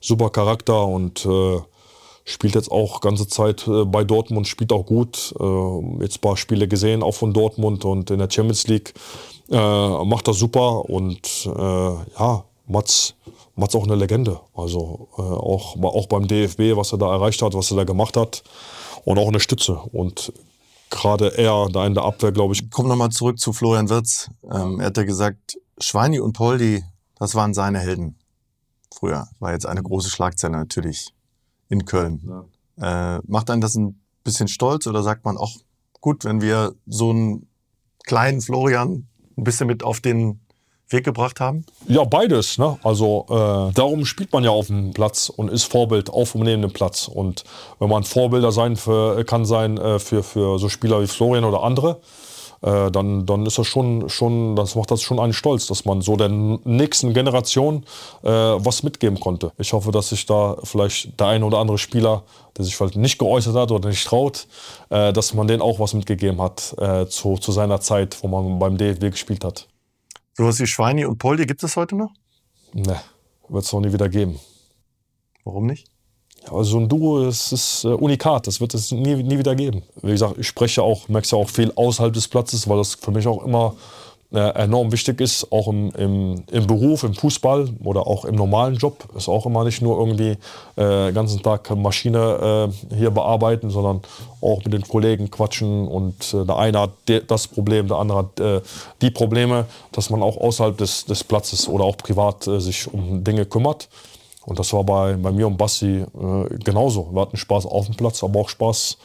super Charakter und äh, spielt jetzt auch ganze Zeit äh, bei Dortmund, spielt auch gut. Äh, jetzt ein paar Spiele gesehen, auch von Dortmund und in der Champions League äh, macht das super und äh, ja, Mats, Mats auch eine Legende. Also äh, auch, auch beim DFB, was er da erreicht hat, was er da gemacht hat und auch eine Stütze. Und gerade er da in der Abwehr, glaube ich. Komm nochmal zurück zu Florian Wirtz. Ähm, er hat ja gesagt, Schweini und Poldi, das waren seine Helden. Früher war jetzt eine große Schlagzeile natürlich in Köln. Ja. Äh, macht einen das ein bisschen stolz oder sagt man auch, gut, wenn wir so einen kleinen Florian ein bisschen mit auf den Weg gebracht haben? Ja, beides. Ne? Also äh, darum spielt man ja auf dem Platz und ist Vorbild auf dem Platz. Und wenn man Vorbilder sein für, kann sein äh, für, für so Spieler wie Florian oder andere, äh, dann, dann ist das schon, schon, das macht das schon einen stolz, dass man so der nächsten Generation äh, was mitgeben konnte. Ich hoffe, dass sich da vielleicht der eine oder andere Spieler, der sich vielleicht nicht geäußert hat oder nicht traut, äh, dass man denen auch was mitgegeben hat äh, zu, zu seiner Zeit, wo man beim DFB gespielt hat. Sowas wie Schweini und Poldi gibt es heute noch? Ne, wird es noch nie wieder geben. Warum nicht? Ja, so ein Duo, das ist äh, unikat, das wird es nie, nie wieder geben. Wie gesagt, ich spreche auch, merkst ja auch viel außerhalb des Platzes, weil das für mich auch immer äh, enorm wichtig ist, auch im, im, im, Beruf, im Fußball oder auch im normalen Job. Ist auch immer nicht nur irgendwie äh, den ganzen Tag Maschine äh, hier bearbeiten, sondern auch mit den Kollegen quatschen und äh, der eine hat das Problem, der andere hat äh, die Probleme, dass man auch außerhalb des, des Platzes oder auch privat äh, sich um Dinge kümmert. Und das war bei, bei mir und Basti äh, genauso. Wir hatten Spaß auf dem Platz, aber auch Spaß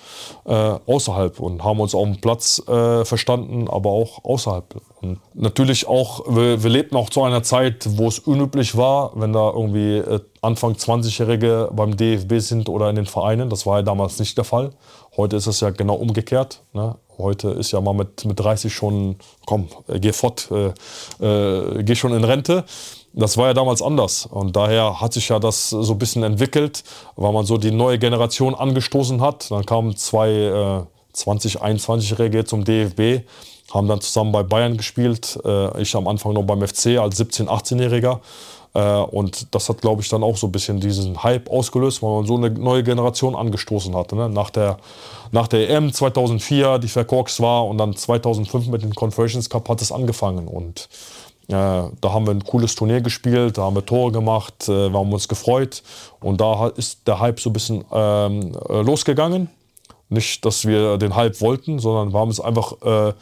äh, außerhalb und haben uns auf dem Platz äh, verstanden, aber auch außerhalb. Und natürlich auch, wir, wir lebten auch zu einer Zeit, wo es unüblich war, wenn da irgendwie äh, Anfang 20-Jährige beim DFB sind oder in den Vereinen. Das war ja damals nicht der Fall. Heute ist es ja genau umgekehrt. Ne? Heute ist ja mal mit, mit 30 schon, komm, äh, geh fort, äh, geh schon in Rente. Das war ja damals anders. Und daher hat sich ja das so ein bisschen entwickelt, weil man so die neue Generation angestoßen hat. Dann kamen zwei äh, 20, 21-Jährige zum DFB, haben dann zusammen bei Bayern gespielt. Äh, ich am Anfang noch beim FC als 17-, 18-Jähriger. Äh, und das hat, glaube ich, dann auch so ein bisschen diesen Hype ausgelöst, weil man so eine neue Generation angestoßen hatte. Ne? Nach, der, nach der EM 2004, die verkorkst war, und dann 2005 mit dem Conversions Cup hat es angefangen. Und da haben wir ein cooles Turnier gespielt, da haben wir Tore gemacht, äh, wir haben uns gefreut. Und da ist der Hype so ein bisschen ähm, äh, losgegangen. Nicht, dass wir den Hype wollten, sondern wir haben es einfach äh,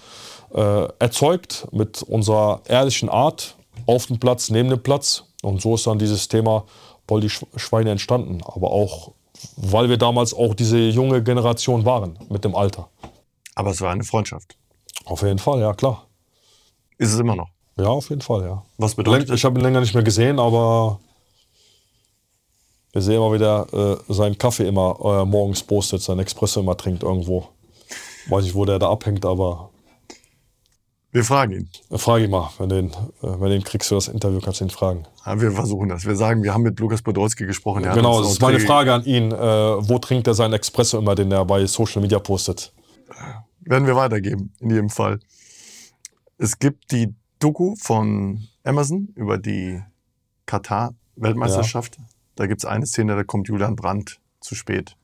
äh, erzeugt mit unserer ehrlichen Art auf dem Platz, neben dem Platz. Und so ist dann dieses Thema Poldi Schweine entstanden. Aber auch, weil wir damals auch diese junge Generation waren mit dem Alter. Aber es war eine Freundschaft. Auf jeden Fall, ja klar. Ist es immer noch? Ja, auf jeden Fall, ja. Was bedeutet Ich habe ihn länger nicht mehr gesehen, aber wir sehen immer wieder äh, seinen Kaffee immer äh, morgens postet, seinen Espresso immer trinkt irgendwo. Weiß nicht, wo der da abhängt, aber Wir fragen ihn. äh, frage ihn mal, wenn den, äh, wenn den kriegst du das Interview, kannst du ihn fragen. Ja, wir versuchen das. Wir sagen, wir haben mit Lukas Podolski gesprochen. Er hat genau, das ist meine Frage an ihn. Äh, wo trinkt er seinen Espresso immer, den er bei Social Media postet? Werden wir weitergeben, in jedem Fall. Es gibt die Doku von Amazon über die Katar-Weltmeisterschaft. Da gibt es eine Szene, da kommt Julian Brandt zu spät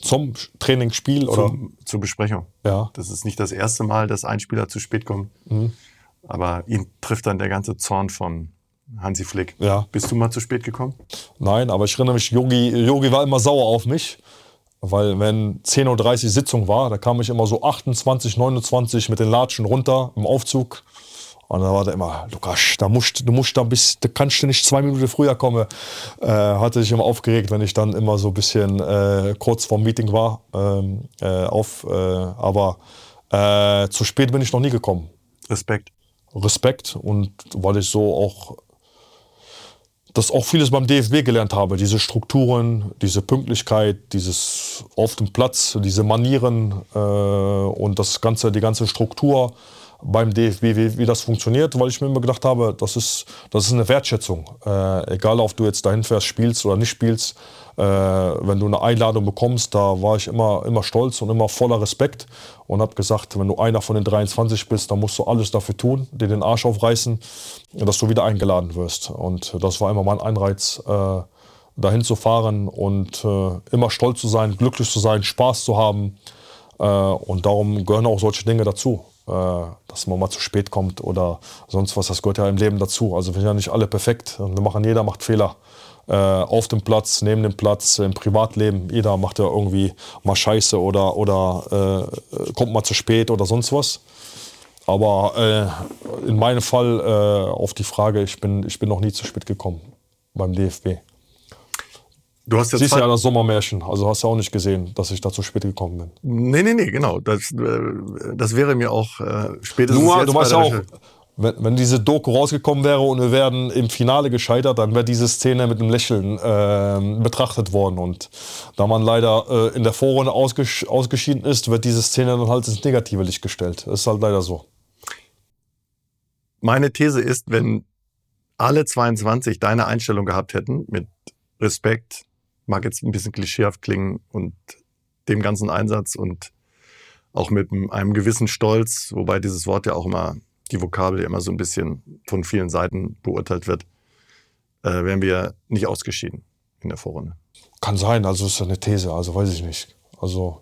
Zum Trainingsspiel oder? zum, zur Besprechung. Ja. Das ist nicht das erste Mal, dass ein Spieler zu spät kommt. Mhm. Aber ihn trifft dann der ganze Zorn von Hansi Flick. Ja. Bist du mal zu spät gekommen? Nein, aber ich erinnere mich, Yogi, Yogi war immer sauer auf mich, weil wenn 10.30 Uhr Sitzung war, da kam ich immer so 28, 29 mit den Latschen runter im Aufzug. Und da war der immer, Lukas, da musst, du musst da bis, da kannst du nicht zwei Minuten früher kommen. Äh, hatte sich immer aufgeregt, wenn ich dann immer so ein bisschen äh, kurz vorm Meeting war. Ähm, äh, auf, äh, aber äh, zu spät bin ich noch nie gekommen. Respekt. Respekt und weil ich so auch das auch vieles beim DFB gelernt habe, diese Strukturen, diese Pünktlichkeit, dieses auf dem Platz, diese Manieren äh, und das ganze, die ganze Struktur beim DFB, wie, wie das funktioniert, weil ich mir immer gedacht habe, das ist, das ist eine Wertschätzung. Äh, egal, ob du jetzt dahin fährst, spielst oder nicht spielst, äh, wenn du eine Einladung bekommst, da war ich immer, immer stolz und immer voller Respekt und habe gesagt, wenn du einer von den 23 bist, dann musst du alles dafür tun, dir den Arsch aufreißen, dass du wieder eingeladen wirst. Und das war immer mein Anreiz, äh, dahin zu fahren und äh, immer stolz zu sein, glücklich zu sein, Spaß zu haben. Äh, und darum gehören auch solche Dinge dazu. Äh, dass man mal zu spät kommt oder sonst was, das gehört ja im Leben dazu. Also wir sind ja nicht alle perfekt. Wir machen, jeder macht Fehler. Äh, auf dem Platz, neben dem Platz, im Privatleben. Jeder macht ja irgendwie mal Scheiße oder, oder äh, kommt mal zu spät oder sonst was. Aber äh, in meinem Fall äh, auf die Frage, ich bin, ich bin noch nie zu spät gekommen beim DFB. Du hast ja Siehst ja das Sommermärchen, also hast du auch nicht gesehen, dass ich da zu spät gekommen bin. Nee, nee, nee, genau. Das, äh, das wäre mir auch äh, spätestens Nur, jetzt du weißt ja auch, wenn, wenn diese Doku rausgekommen wäre und wir wären im Finale gescheitert, dann wäre diese Szene mit einem Lächeln äh, betrachtet worden. Und da man leider äh, in der Vorrunde ausgesch ausgeschieden ist, wird diese Szene dann halt ins negative Licht gestellt. Das ist halt leider so. Meine These ist, wenn alle 22 deine Einstellung gehabt hätten, mit Respekt, mag jetzt ein bisschen klischeehaft klingen und dem ganzen Einsatz und auch mit einem gewissen Stolz, wobei dieses Wort ja auch immer, die Vokabel ja immer so ein bisschen von vielen Seiten beurteilt wird, äh, wären wir nicht ausgeschieden in der Vorrunde. Kann sein, also ist ja eine These, also weiß ich nicht. Also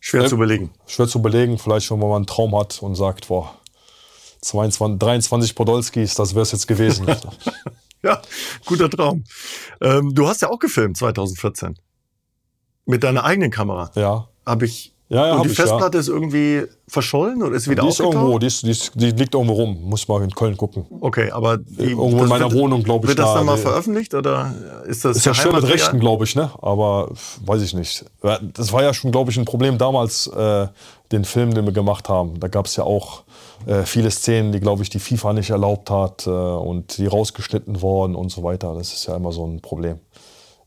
Schwer Ja. zu belegen. schwer zu belegen, vielleicht wenn man mal einen Traum hat und sagt, boah, 22, 23 Podolskis, das wäre es jetzt gewesen. <laughs> Ja, guter Traum. Ähm, du hast ja auch gefilmt 2014. Mit deiner eigenen Kamera. ja, Habe ich Ja, ja, Und die ich, ja. Festplatte ist irgendwie verschollen oder ist wieder Die ist irgendwo, die, ist, die, ist, die liegt irgendwo rum. Muss mal in Köln gucken. Okay, aber die, Irgendwo in meiner wird, Wohnung, glaube ich. Wird das da. dann mal veröffentlicht oder ist das Ist ja schön mit? Rechten, glaube ich, ne? Aber weiß ich nicht. Ja, Das war ja schon, glaube ich, ein Problem damals, äh, den Film, den wir gemacht haben. Da gab es ja auch äh, viele Szenen, die, glaube ich, die FIFA nicht erlaubt hat äh, und die rausgeschnitten worden und so weiter. Das ist ja immer so ein Problem.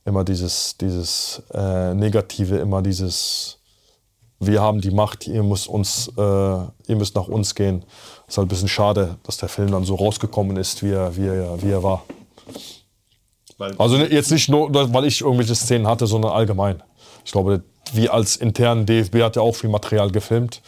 Immer dieses, dieses äh, Negative, immer dieses, wir haben die Macht, ihr müsst, uns, äh, ihr müsst nach uns gehen. Ist halt ein bisschen schade, dass der Film dann so rausgekommen ist, wie er, wie er, wie er war. Also ne- jetzt nicht nur, weil ich irgendwelche Szenen hatte, sondern allgemein. Ich glaube, wir als internen DFB hat ja auch viel Material gefilmt.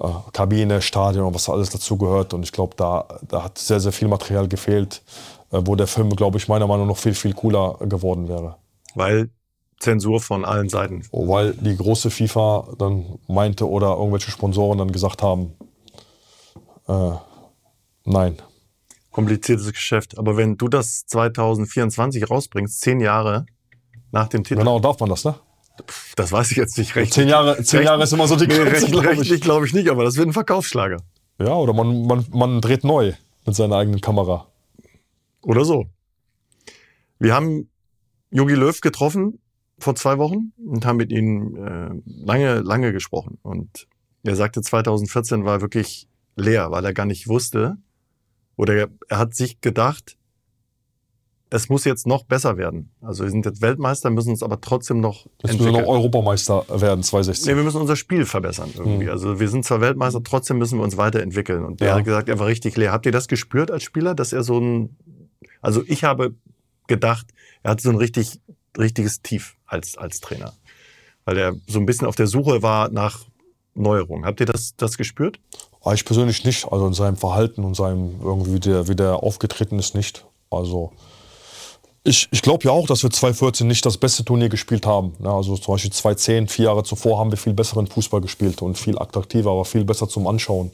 Äh, Kabine, Stadion und was alles dazu gehört. Und ich glaube, da, da hat sehr, sehr viel Material gefehlt, äh, wo der Film, glaube ich, meiner Meinung nach noch viel, viel cooler geworden wäre. Weil Zensur von allen Seiten. Weil die große FIFA dann meinte oder irgendwelche Sponsoren dann gesagt haben, äh, nein. Kompliziertes Geschäft. Aber wenn du das 2024 rausbringst, zehn Jahre nach dem Titel, Genau, darf man das, ne? Das weiß ich jetzt nicht recht. Zehn Jahre, zehn Jahre ist immer so die Nee, Grenze, recht, glaube ich. glaube ich nicht, aber das wird ein Verkaufsschlager. Ja, oder man, man, man dreht neu mit seiner eigenen Kamera. Oder so. Wir haben Jogi Löw getroffen vor zwei Wochen und haben mit ihm äh, lange, lange gesprochen. Und er sagte, 2014 war wirklich leer, weil er gar nicht wusste, oder er, er hat sich gedacht, es muss jetzt noch besser werden. Also wir sind jetzt Weltmeister, müssen uns aber trotzdem noch Jetzt müssen wir entwickeln. noch Europameister werden, Nee, 2016. wir müssen unser Spiel verbessern irgendwie. Mhm. Also wir sind zwar Weltmeister, trotzdem müssen wir uns weiterentwickeln. Und er Ja. hat gesagt, er war richtig leer. Habt ihr das gespürt als Spieler, dass er so ein, also ich habe gedacht, er hat so ein richtig, richtiges Tief als, als Trainer. Weil er so ein bisschen auf der Suche war nach Neuerungen. Habt ihr das, das gespürt? Aber ich persönlich nicht. Also in seinem Verhalten und seinem irgendwie, wie der, wie der aufgetreten ist, nicht. Also ich, ich glaube ja auch, dass wir 2014 nicht das beste Turnier gespielt haben. Ja, also zum Beispiel 2010, vier Jahre zuvor, haben wir viel besseren Fußball gespielt und viel attraktiver, aber viel besser zum Anschauen.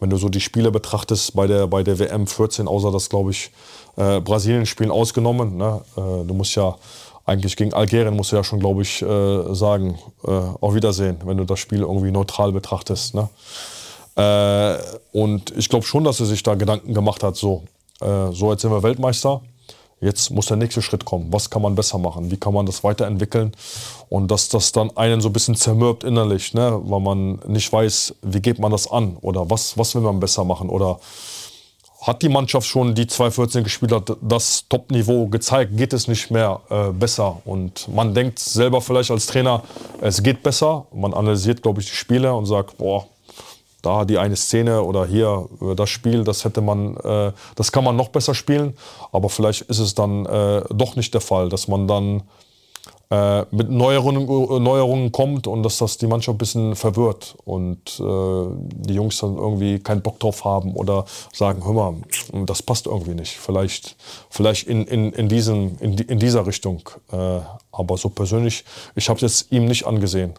Wenn du so die Spiele betrachtest bei der, bei der WM 14, außer das, glaube ich, äh, Brasilien-Spielen ausgenommen. Ne? Äh, du musst ja eigentlich gegen Algerien, musst du ja schon, glaube ich, äh, sagen, äh, auf Wiedersehen, wenn du das Spiel irgendwie neutral betrachtest. Ne? Äh, und ich glaube schon, dass er sich da Gedanken gemacht hat, so, äh, so jetzt sind wir Weltmeister, jetzt muss der nächste Schritt kommen. Was kann man besser machen? Wie kann man das weiterentwickeln? Und dass das dann einen so ein bisschen zermürbt innerlich, ne? weil man nicht weiß, wie geht man das an oder was, was will man besser machen oder hat die Mannschaft schon, die 2014 gespielt hat, das Top-Niveau gezeigt? Geht es nicht mehr äh, besser? Und man denkt selber vielleicht als Trainer, es geht besser. Man analysiert, glaube ich, die Spiele und sagt, boah, da die eine Szene oder hier äh, das Spiel, das hätte man, äh, das kann man noch besser spielen. Aber vielleicht ist es dann äh, doch nicht der Fall, dass man dann äh, mit Neuerungen, Neuerungen kommt und dass das die Mannschaft ein bisschen verwirrt und äh, die Jungs dann irgendwie keinen Bock drauf haben oder sagen, hör mal, das passt irgendwie nicht. Vielleicht, vielleicht in, in, in, diesem, in, in dieser Richtung. Äh, aber so persönlich, ich habe es jetzt ihm nicht angesehen.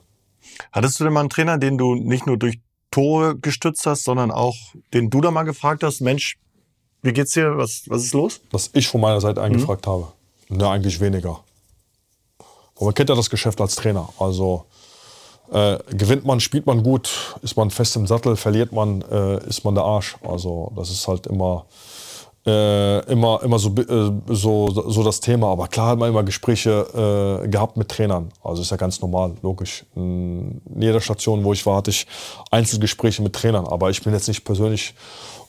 Hattest du denn mal einen Trainer, den du nicht nur durch Tore gestützt hast, sondern auch, den du da mal gefragt hast, Mensch, wie geht's dir? Was, was ist los? dass ich von meiner Seite eingefragt habe. Ne, eigentlich weniger. Aber man kennt ja das Geschäft als Trainer. Also äh, gewinnt man, spielt man gut, ist man fest im Sattel, verliert man, äh, ist man der Arsch. Also das ist halt immer, äh, immer, immer so, äh, so, so das Thema. Aber klar hat man immer Gespräche äh, gehabt mit Trainern. Also ist ja ganz normal, logisch. In jeder Station, wo ich war, hatte ich Einzelgespräche mit Trainern. Aber ich bin jetzt nicht persönlich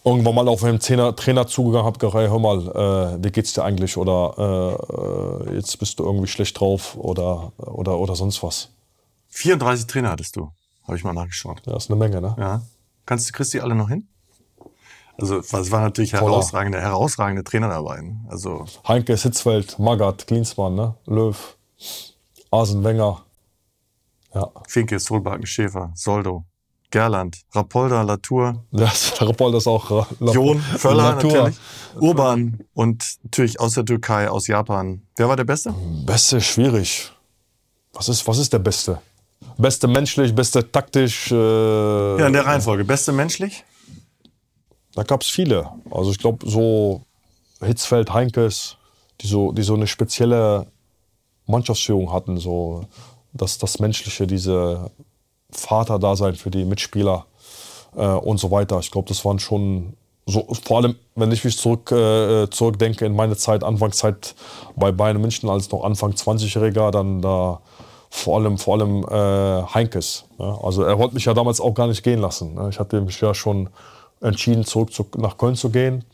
irgendwann mal auf einen Trainer, Trainer zugegangen, habe gesagt, hey, hör mal, äh, wie geht's dir eigentlich? Oder äh, jetzt bist du irgendwie schlecht drauf oder, oder, oder sonst was. 34 Trainer hattest du, habe ich mal nachgeschaut. Ja, ist eine Menge, ne? Ja. Kannst du Christi alle noch hin? Also es waren natürlich herausragende, herausragende Trainer dabei. ne? Also Heinke, Sitzfeld, Magath, Klinsmann, ne? Löw, Asen, Wenger. Ja, Finke, Solbakken, Schäfer, Soldo, Gerland, Rapolda, Latour, das, <laughs> der Rappold ist auch äh, La- Jon, Völler Latour. natürlich, Urban und natürlich aus der Türkei, aus Japan. Wer war der Beste? Beste, schwierig. Was ist, was ist der Beste? Beste menschlich, beste taktisch. Äh, Ja, in der Reihenfolge. Beste menschlich? Da gab es viele. Also ich glaube, so Hitzfeld, Heinkes, die so, die so eine spezielle Mannschaftsführung hatten, so das, das Menschliche, diese Vater da sein für die Mitspieler äh, und so weiter. Ich glaube, das waren schon so, vor allem, wenn ich mich zurück, äh, zurückdenke in meine Zeit, Anfangszeit bei Bayern München als noch Anfang 20-Jähriger, dann da vor allem, vor allem äh, Heinkes. Ne? Also er wollte mich ja damals auch gar nicht gehen lassen. Ne? Ich hatte mich ja schon entschieden, zurück zu, nach Köln zu gehen.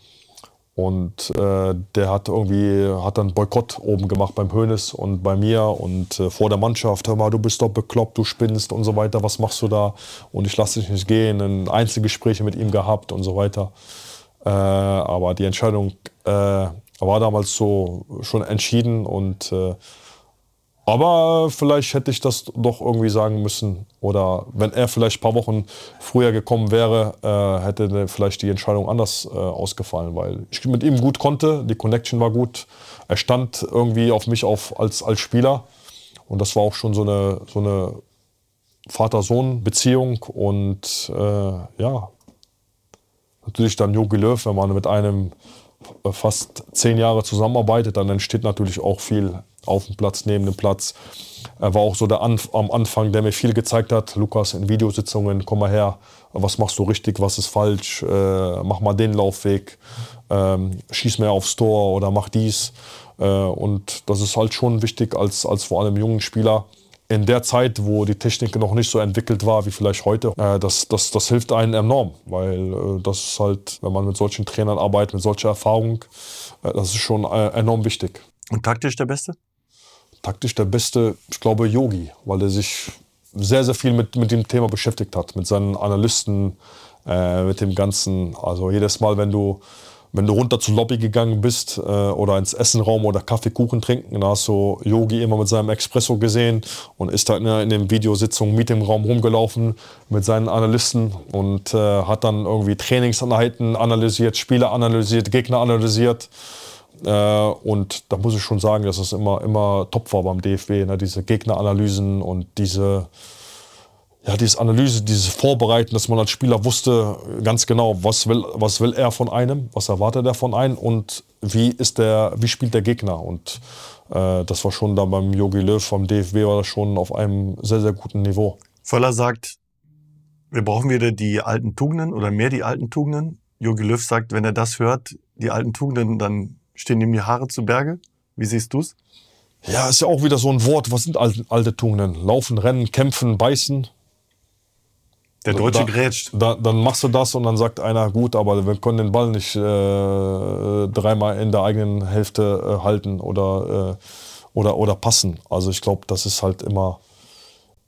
Und äh, der hat irgendwie hat dann Boykott oben gemacht beim Hönes und bei mir und äh, vor der Mannschaft. Hör mal, du bist doch bekloppt, du spinnst und so weiter. Was machst du da? Und ich lasse dich nicht gehen. Ein Einzelgespräche mit ihm gehabt und so weiter. Äh, aber die Entscheidung äh, war damals so schon entschieden und äh, aber vielleicht hätte ich das doch irgendwie sagen müssen. Oder wenn er vielleicht ein paar Wochen früher gekommen wäre, äh, hätte vielleicht die Entscheidung anders äh, ausgefallen, weil ich mit ihm gut konnte, die Connection war gut. Er stand irgendwie auf mich auf als, als Spieler. Und das war auch schon so eine, so eine Vater-Sohn-Beziehung. Und äh, ja, natürlich dann Jogi Löw, wenn man mit einem fast zehn Jahre zusammenarbeitet, dann entsteht natürlich auch viel auf dem Platz, neben dem Platz. Er war auch so der Anf am Anfang, der mir viel gezeigt hat. Lukas, in Videositzungen, komm mal her, was machst du richtig, was ist falsch, äh, mach mal den Laufweg, ähm, schieß mehr aufs Tor oder mach dies. Äh, und das ist halt schon wichtig als, als vor allem jungen Spieler. In der Zeit, wo die Technik noch nicht so entwickelt war wie vielleicht heute, äh, das, das, das hilft einem enorm, weil äh, das ist halt, wenn man mit solchen Trainern arbeitet, mit solcher Erfahrung, äh, das ist schon äh, enorm wichtig. Und taktisch der Beste? Taktisch der beste, ich glaube, Yogi, weil er sich sehr, sehr viel mit, mit dem Thema beschäftigt hat, mit seinen Analysten, äh, mit dem Ganzen. Also jedes Mal, wenn du, wenn du runter zur Lobby gegangen bist äh, oder ins Essenraum oder Kaffee, Kuchen trinken, da hast du Yogi immer mit seinem Expresso gesehen und ist halt in den Videositzungen, Meetingraum rumgelaufen mit seinen Analysten und äh, hat dann irgendwie Trainingseinheiten analysiert, Spieler analysiert, Gegner analysiert. Äh, und da muss ich schon sagen, dass es immer, immer top war beim DFB. Ne? Diese Gegneranalysen und diese, ja, diese Analyse, dieses Vorbereiten, dass man als Spieler wusste ganz genau, was will, was will er von einem, was erwartet er von einem und wie, ist der, wie spielt der Gegner. Und äh, das war schon da beim Jogi Löw, beim DFB war das schon auf einem sehr, sehr guten Niveau. Völler sagt, wir brauchen wieder die alten Tugenden oder mehr die alten Tugenden. Jogi Löw sagt, wenn er das hört, die alten Tugenden, dann Stehen ihm die Haare zu Berge? Wie siehst du es? Ja, ist ja auch wieder so ein Wort. Was sind alte, alte Tugenden? Laufen, rennen, kämpfen, beißen. Der Deutsche da, grätscht. Da, dann machst du das und dann sagt einer, gut, aber wir können den Ball nicht äh, dreimal in der eigenen Hälfte äh, halten oder, äh, oder, oder passen. Also ich glaube, das ist halt immer,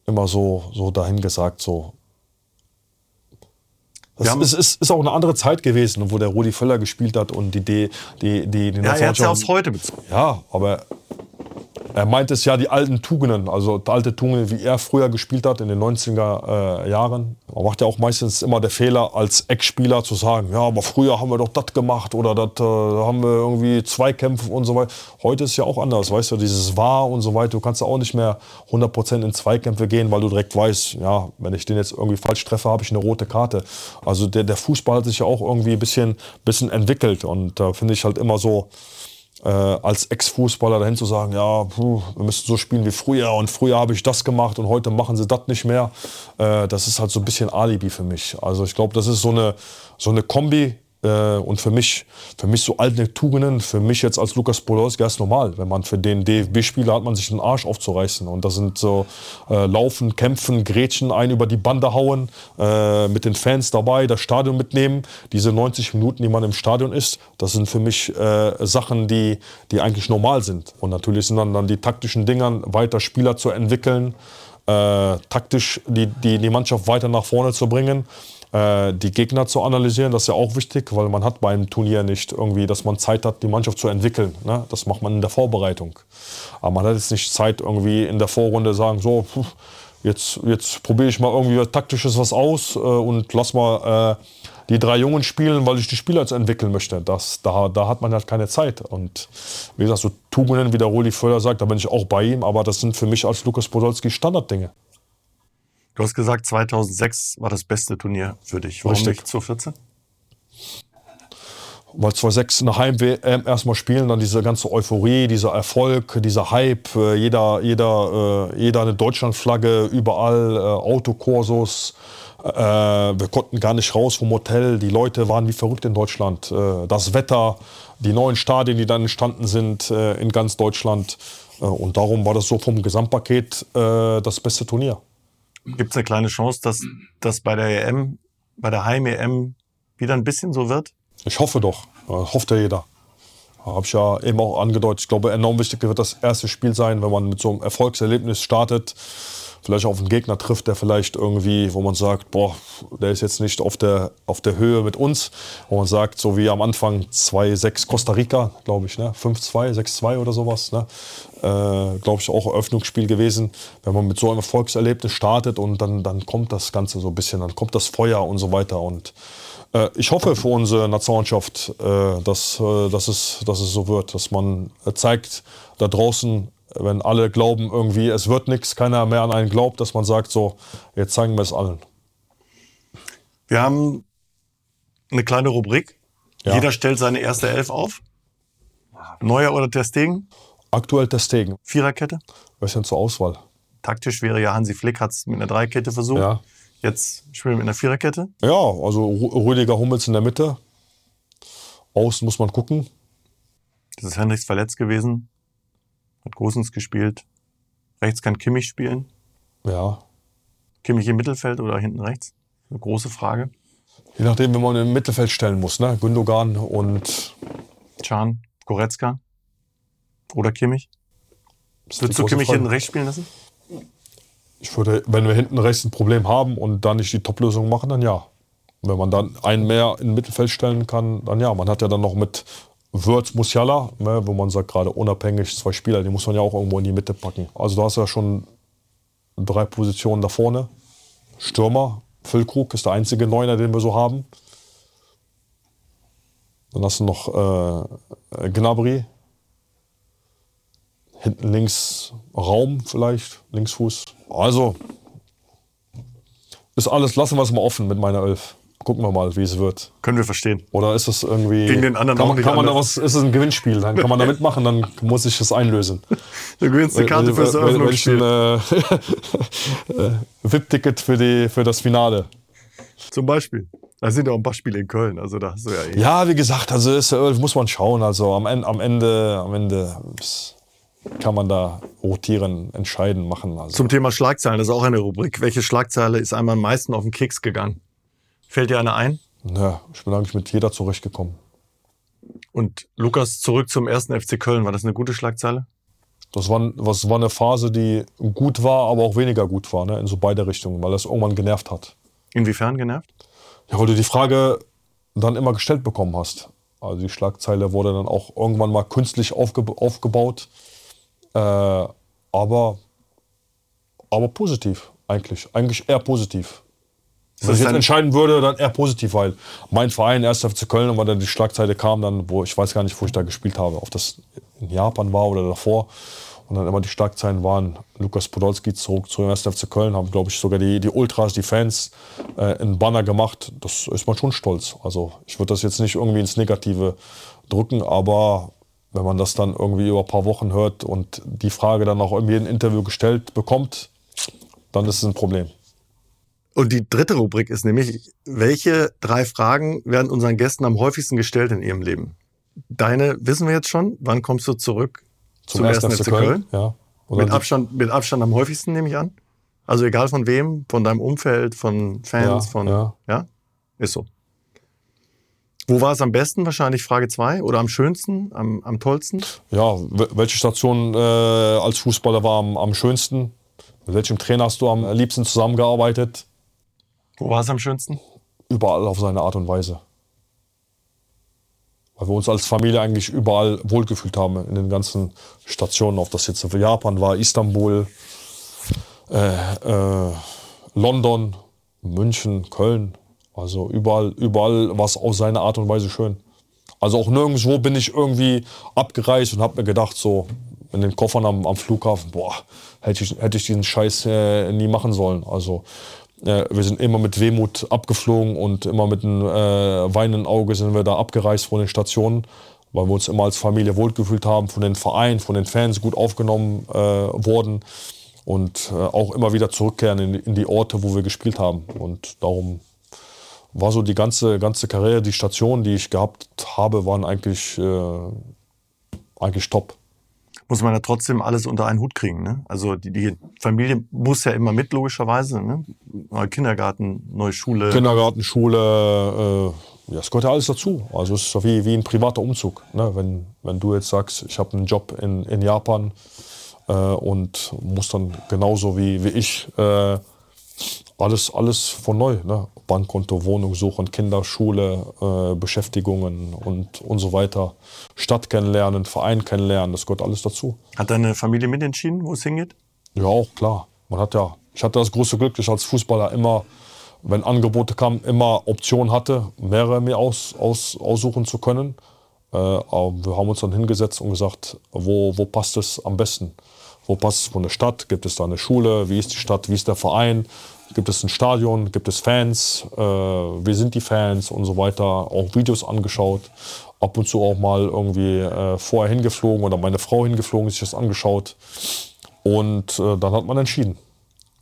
immer so, so dahingesagt. So. Das ist, ist, ist, auch eine andere Zeit gewesen, wo der Rudi Völler gespielt hat und die, die, die, die, die Ja, er hat ja aufs Heute bezogen. Ja, aber er meint es ja die alten Tugenden, also die alte Tugenden, wie er früher gespielt hat in den 90er äh, Jahren. Man macht ja auch meistens immer der Fehler als Ex-Spieler zu sagen, ja, aber früher haben wir doch das gemacht oder das äh, haben wir irgendwie Zweikämpfe und so weiter. Heute ist ja auch anders, weißt du, dieses War und so weiter. Du kannst ja auch nicht mehr 100% in Zweikämpfe gehen, weil du direkt weißt, ja, wenn ich den jetzt irgendwie falsch treffe, habe ich eine rote Karte. Also der, der Fußball hat sich ja auch irgendwie ein bisschen, bisschen entwickelt und da finde ich halt immer so, äh, als Ex-Fußballer dahin zu sagen, ja, puh, wir müssen so spielen wie früher und früher habe ich das gemacht und heute machen sie das nicht mehr. Äh, das ist halt so ein bisschen Alibi für mich. Also ich glaube, das ist so eine, so eine Kombi und für mich, für mich so alte Tugenden, für mich jetzt als Lukas Podolski ist normal. Wenn man für den DFB-Spieler hat man sich den Arsch aufzureißen. Und das sind so äh, Laufen, Kämpfen, Grätschen, ein über die Bande hauen, äh, mit den Fans dabei, das Stadion mitnehmen. Diese 90 Minuten, die man im Stadion ist, das sind für mich äh, Sachen, die, die eigentlich normal sind. Und natürlich sind dann, dann die taktischen Dingern, weiter Spieler zu entwickeln, äh, taktisch die, die, die Mannschaft weiter nach vorne zu bringen. Äh, die Gegner zu analysieren, das ist ja auch wichtig, weil man hat beim Turnier nicht irgendwie, dass man Zeit hat, die Mannschaft zu entwickeln. Ne? Das macht man in der Vorbereitung. Aber man hat jetzt nicht Zeit, irgendwie in der Vorrunde sagen, so, jetzt, jetzt probiere ich mal irgendwie taktisches was aus äh, und lass mal äh, die drei Jungen spielen, weil ich die Spieler jetzt entwickeln möchte. Das, da, da hat man halt keine Zeit. Und wie gesagt, so Tugenden, wie der Roli Völler sagt, da bin ich auch bei ihm, aber das sind für mich als Lukas Podolski Standarddinge. Du hast gesagt, 2006 war das beste Turnier für dich. Warum Richtig. nicht 2014? Weil 2-6 eine Heim-WM erstmal spielen, dann diese ganze Euphorie, dieser Erfolg, dieser Hype, äh, jeder, jeder, äh, jeder eine Deutschlandflagge, überall äh, Autokursus. Wir konnten gar nicht raus vom Hotel. Die Leute waren wie verrückt in Deutschland. Das Wetter, die neuen Stadien, die dann entstanden sind in ganz Deutschland. Und darum war das so vom Gesamtpaket das beste Turnier. Gibt es eine kleine Chance, dass das bei der EM, bei der Heim-EM wieder ein bisschen so wird? Ich hoffe doch. Das hofft ja jeder. Habe ich ja eben auch angedeutet. Ich glaube, enorm wichtig wird das erste Spiel sein, wenn man mit so einem Erfolgserlebnis startet. Vielleicht auf einen Gegner trifft, der vielleicht irgendwie, wo man sagt, boah, der ist jetzt nicht auf der, auf der Höhe mit uns. Wo man sagt, so wie am Anfang 2-6 Costa Rica, glaube ich, ne? 5-2, 6-2 oder sowas. Ne? Äh, glaube ich, auch Eröffnungsspiel gewesen. Wenn man mit so einem Erfolgserlebnis startet und dann, dann kommt das Ganze so ein bisschen, dann kommt das Feuer und so weiter. Und äh, ich hoffe für unsere Nationalmannschaft, äh, dass, äh, dass, es, dass es so wird, dass man zeigt da draußen, wenn alle glauben irgendwie, es wird nichts, keiner mehr an einen glaubt, dass man sagt, so, jetzt zeigen wir es allen. Wir haben eine kleine Rubrik. Ja. Jeder stellt seine erste Elf auf. Neuer oder Testegen? Aktuell Testegen. Viererkette? Was ist denn zur Auswahl? Taktisch wäre ja Hansi Flick, hat es mit einer Dreierkette versucht. Ja. Jetzt spielen wir mit einer Viererkette. Ja, also Rüdiger Hummels in der Mitte. Außen muss man gucken. Das ist Henrichs verletzt gewesen. Hat Gosens gespielt. Rechts kann Kimmich spielen. Ja. Kimmich im Mittelfeld oder hinten rechts? Eine große Frage. Je nachdem, wenn man im Mittelfeld stellen muss, ne? Gündogan und Can, Goretzka oder Kimmich. Würdest du Kimmich Frage. hinten rechts spielen lassen? Ich würde, wenn wir hinten rechts ein Problem haben und da nicht die Top-Lösung machen, dann ja. Wenn man dann einen mehr in Mittelfeld stellen kann, dann ja. Man hat ja dann noch mit Würz, Musiala, ne, wo man sagt, gerade unabhängig, zwei Spieler, die muss man ja auch irgendwo in die Mitte packen. Also du hast ja schon drei Positionen da vorne. Stürmer, Füllkrug ist der einzige Neuner, den wir so haben. Dann hast du noch äh, Gnabry. Hinten links Raum vielleicht, Linksfuß. Also ist alles, lassen wir es mal offen mit meiner Elf. Gucken wir mal, wie es wird. Können wir verstehen. Oder ist es irgendwie. Gegen den anderen kann, auch nicht kann man da anders. was, Ist es ein Gewinnspiel? Dann kann man da <laughs> mitmachen, dann muss ich das einlösen. Du gewinnst eine Karte fürs Eröffnungsspiel. äh, <laughs> äh, VIP-Ticket für, die- für das Finale. Zum Beispiel. Da sind ja auch ein paar Spiele in Köln. Also da hast du ja eh. Ja, wie gesagt, also ist, muss man schauen. Also am Ende, am Ende, am Ende kann man da rotieren, entscheiden, machen. Also. Zum Thema Schlagzeilen, das ist auch eine Rubrik. Welche Schlagzeile ist einmal am meisten auf den Keks gegangen? Fällt dir eine ein? Ja, ich bin eigentlich mit jeder zurechtgekommen. Und Lukas, zurück zum ersten FC Köln. War das eine gute Schlagzeile? Das war, was war eine Phase, die gut war, aber auch weniger gut war, ne? in so beide Richtungen, weil das irgendwann genervt hat. Inwiefern genervt? Ja, weil du die Frage dann immer gestellt bekommen hast. Also die Schlagzeile wurde dann auch irgendwann mal künstlich aufge aufgebaut. Äh, aber, aber positiv eigentlich. Eigentlich eher positiv. Wenn das ich jetzt entscheiden würde, dann eher positiv, weil mein Verein, 1. FC Köln, und weil dann die Schlagzeile kam, dann, wo ich weiß gar nicht, wo ich da gespielt habe, ob das in Japan war oder davor. Und dann immer die Schlagzeilen waren, Lukas Podolski zurück zu 1. FC Köln, haben, glaube ich, sogar die, die Ultras, die Fans, äh, einen Banner gemacht. Das ist man schon stolz. Also ich würde das jetzt nicht irgendwie ins Negative drücken, aber wenn man das dann irgendwie über ein paar Wochen hört und die Frage dann auch irgendwie in ein Interview gestellt bekommt, dann ist es ein Problem. Und die dritte Rubrik ist nämlich, welche drei Fragen werden unseren Gästen am häufigsten gestellt in ihrem Leben? Deine wissen wir jetzt schon. Wann kommst du zurück zum, ersten FC Köln? Ja. Und Mit Abstand, mit Abstand am häufigsten, nehme ich an. Also egal von wem, von deinem Umfeld, von Fans, Ja, von. ja. ja? Ist so. Wo war es am besten? Wahrscheinlich Frage zwei Oder am schönsten, am, am tollsten? Ja, wel- welche Station äh, als Fußballer war am, am schönsten? Mit welchem Trainer hast du am liebsten zusammengearbeitet? Wo war es am schönsten? Überall auf seine Art und Weise. Weil wir uns als Familie eigentlich überall wohlgefühlt haben in den ganzen Stationen, ob das jetzt Japan war, Istanbul, äh, äh, London, München, Köln. Also überall, überall war es auf seine Art und Weise schön. Also auch nirgendwo bin ich irgendwie abgereist und habe mir gedacht, so in den Koffern am, am Flughafen, boah, hätte ich, hätte ich diesen Scheiß äh, nie machen sollen. Also Äh, wir sind immer mit Wehmut abgeflogen und immer mit einem äh, weinenden Auge sind wir da abgereist von den Stationen, weil wir uns immer als Familie wohlgefühlt haben, von den Vereinen, von den Fans gut aufgenommen äh, wurden und äh, auch immer wieder zurückkehren in, in, die Orte, wo wir gespielt haben. Und darum war so die ganze, ganze Karriere, die Stationen, die ich gehabt habe, waren eigentlich, äh, eigentlich top muss man ja trotzdem alles unter einen Hut kriegen. Ne? Also die, die Familie muss ja immer mit, logischerweise. Ne? Neuer Kindergarten, neue Schule. Kindergarten, Schule, äh, ja, es gehört ja alles dazu. Also es ist so wie, wie ein privater Umzug. Ne? Wenn, wenn du jetzt sagst, ich habe einen Job in, in Japan äh, und muss dann genauso wie, wie ich äh, alles, alles von neu. Ne? Bankkonto, Wohnung suchen, Kinder, Schule, äh, Beschäftigungen und, und so weiter. Stadt kennenlernen, Verein kennenlernen, das gehört alles dazu. Hat deine Familie mitentschieden, wo es hingeht? Ja, auch klar. Man hat ja, ich hatte das große Glück, dass ich als Fußballer immer, wenn Angebote kamen, immer Optionen hatte, mehrere mir aus, aus, aussuchen zu können. Äh, aber wir haben uns dann hingesetzt und gesagt, wo, wo passt es am besten? Wo passt es von der Stadt? Gibt es da eine Schule? Wie ist die Stadt? Wie ist der Verein? Gibt es ein Stadion? Gibt es Fans? Äh, wie sind die Fans und so weiter? Auch Videos angeschaut. Ab und zu auch mal irgendwie äh, vorher hingeflogen oder meine Frau hingeflogen, sich das angeschaut. Und äh, dann hat man entschieden.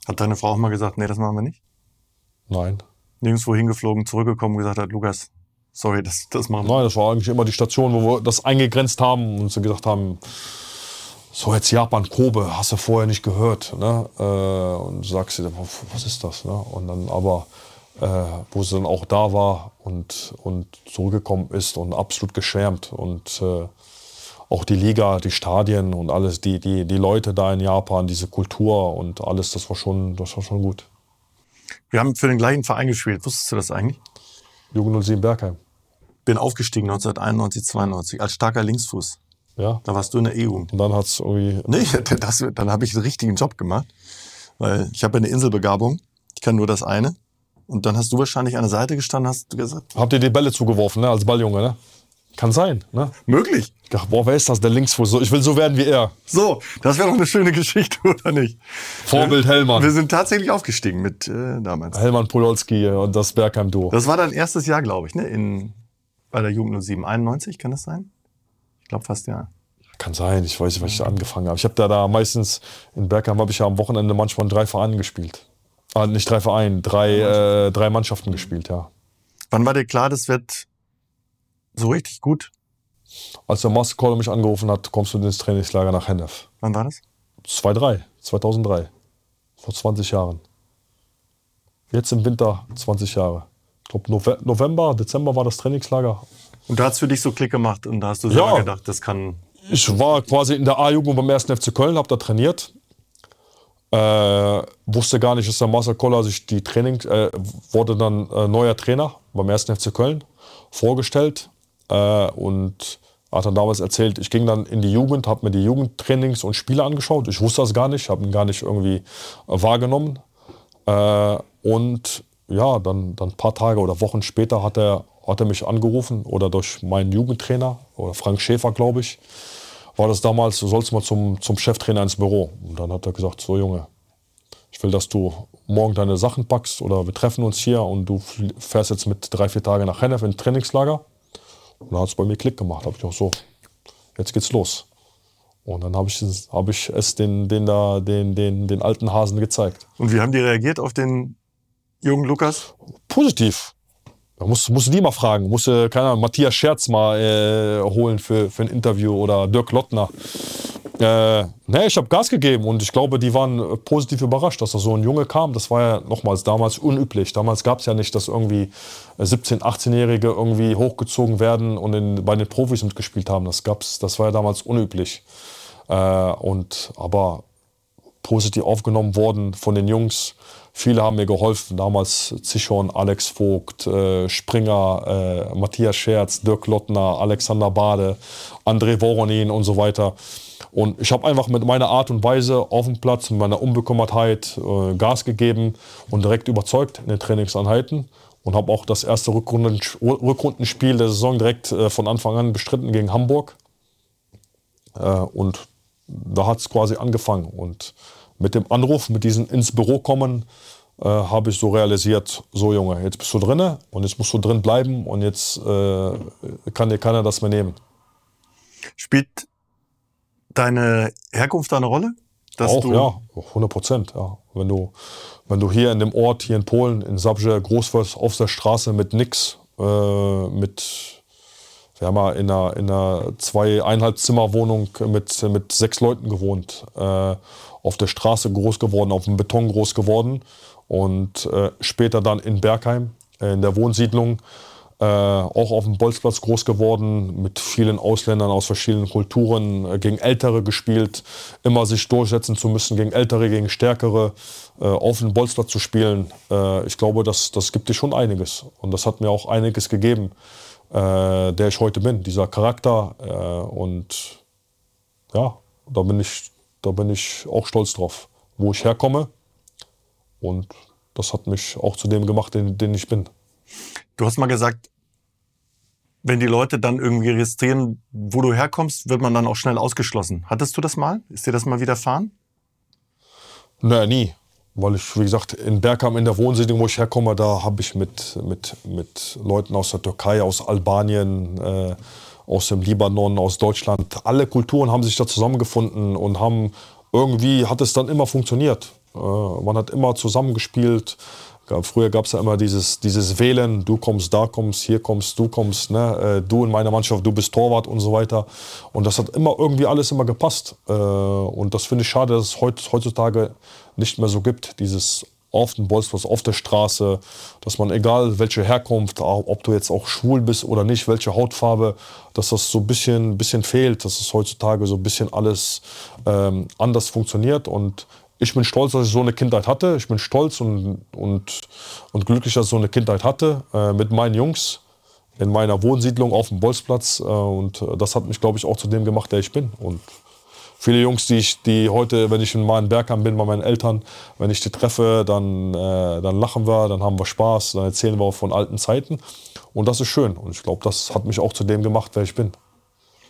Hat deine Frau auch mal gesagt, nee, das machen wir nicht? Nein. Nirgendwo hingeflogen, zurückgekommen und gesagt hat, Lukas, sorry, das, das machen wir. Nein, das war eigentlich immer die Station, wo wir das eingegrenzt haben und so gesagt haben, so jetzt Japan Kobe, hast du vorher nicht gehört. Ne? Äh, und du sagst dir, was ist das? Ne? Und dann aber, äh, wo sie dann auch da war und, und zurückgekommen ist und absolut geschwärmt. Und äh, auch die Liga, die Stadien und alles, die, die, die Leute da in Japan, diese Kultur und alles, das war schon, das war schon gut. Wir haben für den gleichen Verein gespielt. Wusstest du das eigentlich? Jugend 07 Bergheim. Bin aufgestiegen 1991, 92 als starker Linksfuß. Ja. Da warst du in der EU. Und dann hat's irgendwie. Nee, <laughs> das, dann habe ich einen richtigen Job gemacht. Weil ich habe eine Inselbegabung. Ich kann nur das eine. Und dann hast du wahrscheinlich an der Seite gestanden, hast du gesagt. Habt ihr die Bälle zugeworfen, ne? Als Balljunge, ne? Kann sein, ne? Möglich. Ich dachte, boah, wer ist das? Der Linksfuß. Ich will so werden wie er. So, das wäre doch eine schöne Geschichte, <laughs> oder nicht? Vorbild Hellmann. Wir sind tatsächlich aufgestiegen mit äh, damals. Hellmann Podolski und das Bergheim-Duo. Das war dein erstes Jahr, glaube ich, ne? In, bei der Jugend 07. 91, kann das sein? Ich glaube fast ja. Kann sein, ich weiß nicht, was ich da angefangen habe. Ich habe da, da meistens, in Bergheim habe ich ja am Wochenende manchmal drei Vereinen gespielt. Ah, nicht drei Vereine, drei, äh, drei Mannschaften gespielt, ja. Wann war dir klar, das wird so richtig gut? Als der Marcel Koller mich angerufen hat, kommst du ins Trainingslager nach Hennef. Wann war das? 2003, 2003. Vor 20 Jahren. Jetzt im Winter 20 Jahre. Ich glaube, November, Dezember war das Trainingslager. Und da hat es für dich so Klick gemacht und da hast du selber ja. gedacht, das kann. Ich war quasi in der A-Jugend beim 1. FC Köln, habe da trainiert. Äh, wusste gar nicht, dass der Marcel Koller sich die Training, äh, wurde dann äh, neuer Trainer beim 1. FC Köln vorgestellt äh, und hat dann damals erzählt, ich ging dann in die Jugend, habe mir die Jugendtrainings und Spiele angeschaut. Ich wusste das gar nicht, habe ihn gar nicht irgendwie äh, wahrgenommen. Äh, und ja, dann, dann ein paar Tage oder Wochen später hat er, hat er mich angerufen oder durch meinen Jugendtrainer oder Frank Schäfer, glaube ich, war das damals, du sollst mal zum, zum Cheftrainer ins Büro. Und dann hat er gesagt, so Junge, ich will, dass du morgen deine Sachen packst oder wir treffen uns hier und du fährst jetzt mit drei, vier Tagen nach Hennef in Trainingslager. Und dann hat es bei mir Klick gemacht. habe ich auch so, jetzt geht's los. Und dann habe ich, hab ich es den, den, da, den, den, den alten Hasen gezeigt. Und wie haben die reagiert auf den jungen Lukas? Positiv. Da musst, musst du die mal fragen. Musst du, keine Ahnung, Matthias Scherz mal äh, holen für, für ein Interview oder Dirk Lottner. Äh, ne, ich habe Gas gegeben und ich glaube, die waren positiv überrascht, dass da so ein Junge kam. Das war ja nochmals damals unüblich. Damals gab es ja nicht, dass irgendwie 17-, 18-Jährige irgendwie hochgezogen werden und in, bei den Profis mitgespielt haben. Das gab's, das war ja damals unüblich. Äh, und aber positiv aufgenommen worden von den Jungs. Viele haben mir geholfen, damals Zichon, Alex Vogt, äh, Springer, äh, Matthias Scherz, Dirk Lottner, Alexander Bade, André Voronin und so weiter. Und ich habe einfach mit meiner Art und Weise auf dem Platz, mit meiner Unbekümmertheit äh, Gas gegeben und direkt überzeugt in den Trainingseinheiten. Und habe auch das erste Rückrunden, Rückrundenspiel der Saison direkt äh, von Anfang an bestritten gegen Hamburg. Äh, und da hat es quasi angefangen. Und mit dem Anruf, mit diesem ins Büro kommen, äh, habe ich so realisiert, so Junge, jetzt bist du drinne und jetzt musst du drin bleiben und jetzt äh, kann dir keiner das mehr nehmen. Spielt deine Herkunft da eine Rolle? Dass auch, ja, 100 Prozent. Ja. Wenn, du, wenn du hier in dem Ort, hier in Polen, in Zabrze groß wirst, auf der Straße mit nix, äh, mit, wir haben mal in einer, in einer zweieinhalb Zimmerwohnung mit, mit sechs Leuten gewohnt, äh, auf der Straße groß geworden, auf dem Beton groß geworden und äh, später dann in Bergheim, äh, in der Wohnsiedlung, äh, auch auf dem Bolzplatz groß geworden, mit vielen Ausländern aus verschiedenen Kulturen, äh, gegen Ältere gespielt, immer sich durchsetzen zu müssen, gegen Ältere, gegen Stärkere, äh, auf dem Bolzplatz zu spielen. Äh, ich glaube, das, das gibt dir schon einiges. Und das hat mir auch einiges gegeben, der ich heute bin, dieser Charakter. Und ja, da bin, ich, da bin ich auch stolz drauf, wo ich herkomme. Und das hat mich auch zu dem gemacht, den, den ich bin. Du hast mal gesagt, wenn die Leute dann irgendwie registrieren, wo du herkommst, wird man dann auch schnell ausgeschlossen. Hattest du das mal? Ist dir das mal widerfahren? Naja, nie. Weil ich, wie gesagt, in Bergam, in der Wohnsiedlung, wo ich herkomme, da habe ich mit, mit, mit Leuten aus der Türkei, aus Albanien, äh, aus dem Libanon, aus Deutschland, alle Kulturen haben sich da zusammengefunden und haben irgendwie hat es dann immer funktioniert. Äh, man hat immer zusammengespielt. Früher gab es ja immer dieses, dieses Wählen, du kommst, da kommst, hier kommst, du kommst, ne? Äh, du in meiner Mannschaft, du bist Torwart und so weiter. Und das hat immer irgendwie alles immer gepasst. Äh, und das finde ich schade, dass es heutzutage nicht mehr so gibt, dieses auf den Bolzplatz, auf der Straße, dass man egal welche Herkunft, ob du jetzt auch schwul bist oder nicht, welche Hautfarbe, dass das so ein bisschen, bisschen fehlt, dass es heutzutage so ein bisschen alles ähm, anders funktioniert und ich bin stolz, dass ich so eine Kindheit hatte. Ich bin stolz und, und, und glücklich, dass ich so eine Kindheit hatte äh, mit meinen Jungs in meiner Wohnsiedlung auf dem Bolzplatz. Äh, und das hat mich, glaube ich, auch zu dem gemacht, der ich bin. Und viele Jungs, die ich, die heute, wenn ich in meinen Bergheim bin bei meinen Eltern, wenn ich die treffe, dann, äh, dann lachen wir, dann haben wir Spaß, dann erzählen wir auch von alten Zeiten. Und das ist schön. Und ich glaube, das hat mich auch zu dem gemacht, wer ich bin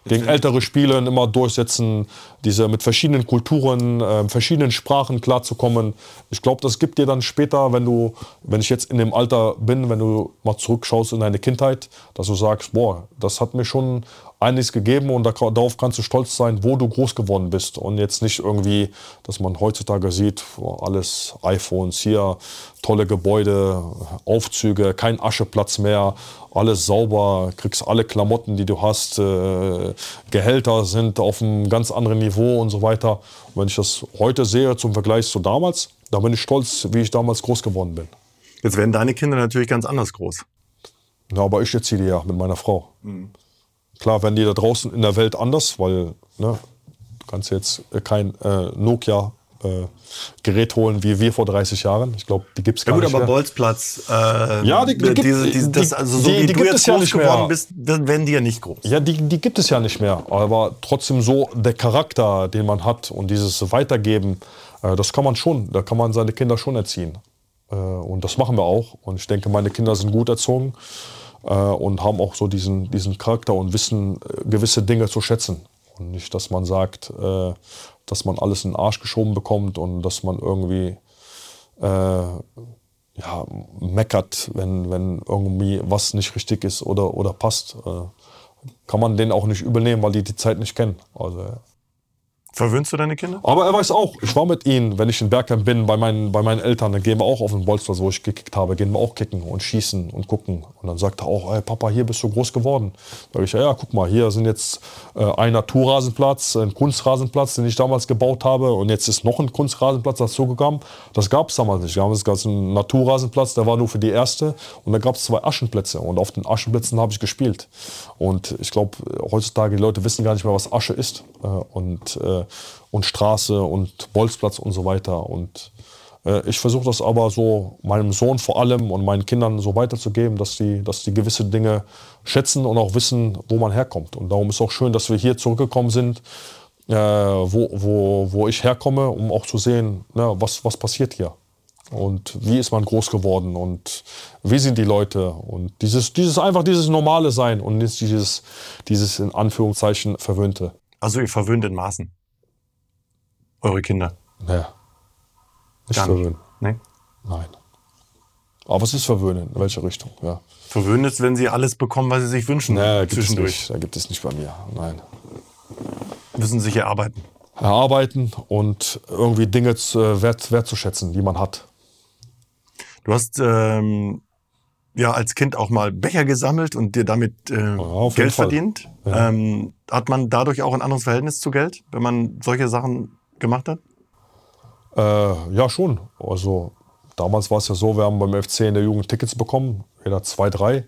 gegen ältere Spieler immer durchsetzen, diese mit verschiedenen Kulturen, äh, verschiedenen Sprachen klarzukommen. Ich glaube, das gibt dir dann später, wenn du, wenn ich jetzt in dem Alter bin, wenn du mal zurückschaust in deine Kindheit, dass du sagst, boah, das hat mir schon einiges gegeben und darauf kannst du stolz sein, wo du groß geworden bist und jetzt nicht irgendwie, dass man heutzutage sieht, alles iPhones hier, tolle Gebäude, Aufzüge, kein Ascheplatz mehr, alles sauber, kriegst alle Klamotten, die du hast, äh, Gehälter sind auf einem ganz anderen Niveau und so weiter. Und wenn ich das heute sehe zum Vergleich zu damals, da bin ich stolz, wie ich damals groß geworden bin. Jetzt werden deine Kinder natürlich ganz anders groß. Ja, aber ich erziehe die ja mit meiner Frau. Mhm. Klar werden die da draußen in der Welt anders, weil ne, du kannst jetzt kein äh, Nokia äh, Gerät holen wie wir vor 30 Jahren. Ich glaube, die gibt es gar ja, gut, nicht aber mehr. Bolzplatz, äh, ja, die, die, diese, diese, das, also so die, wie du jetzt ja groß geworden bist, werden die ja nicht groß. Ja, die, die gibt es ja nicht mehr. Aber trotzdem so der Charakter, den man hat und dieses Weitergeben, äh, das kann man schon, da kann man seine Kinder schon erziehen. Äh, und das machen wir auch. Und ich denke, meine Kinder sind gut erzogen äh, und haben auch so diesen, diesen Charakter und wissen äh, gewisse Dinge zu schätzen. Und nicht, dass man sagt, äh, dass man alles in den Arsch geschoben bekommt und dass man irgendwie äh, ja, meckert, wenn, wenn irgendwie was nicht richtig ist oder, oder passt. Äh, kann man den auch nicht übernehmen, weil die die Zeit nicht kennen. Also, Verwöhnst du deine Kinder? Aber er weiß auch, ich war mit ihnen, wenn ich in Bergheim bin, bei meinen, bei meinen Eltern, dann gehen wir auch auf den Bolzplatz, wo ich gekickt habe, gehen wir auch kicken und schießen und gucken. Und dann sagt er auch, hey Papa, hier bist du groß geworden. Sag ich, ja, ja, guck mal, hier sind jetzt äh, ein Naturrasenplatz, ein Kunstrasenplatz, den ich damals gebaut habe und jetzt ist noch ein Kunstrasenplatz dazugekommen. Das gab es damals nicht. Damals gab es einen Naturrasenplatz, der war nur für die erste und dann gab es zwei Aschenplätze und auf den Aschenplätzen habe ich gespielt. Und ich glaube, heutzutage die Leute wissen gar nicht mehr, was Asche ist. Äh, und äh, und Straße und Bolzplatz und so weiter. Und äh, ich versuche das aber so meinem Sohn vor allem und meinen Kindern so weiterzugeben, dass die, dass die gewisse Dinge schätzen und auch wissen, wo man herkommt. Und darum ist auch schön, dass wir hier zurückgekommen sind, äh, wo, wo, wo ich herkomme, um auch zu sehen, ne, was, was passiert hier. Und wie ist man groß geworden und wie sind die Leute und dieses, dieses einfach dieses normale Sein und nicht dieses, dieses in Anführungszeichen verwöhnte. Also ihr verwöhnt in Maßen. Eure Kinder? Ja. Nicht Gar nicht. Nee? Nein. Aber es ist verwöhnen, in welche Richtung, ja. Verwöhnen ist, wenn sie alles bekommen, was sie sich wünschen. Nee, gibt es zwischendurch. nicht. Da gibt es nicht bei mir. Nein. Müssen sich erarbeiten. Erarbeiten und irgendwie Dinge zu, äh, wert, wertzuschätzen, die man hat. Du hast ähm, ja als Kind auch mal Becher gesammelt und dir damit äh, jeden Geld Fall. verdient. Ja. Ähm, hat man dadurch auch ein anderes Verhältnis zu Geld, wenn man solche Sachen gemacht hat? Äh, ja, schon. Also damals war es ja so, wir haben beim FC in der Jugend Tickets bekommen, jeder zwei, drei.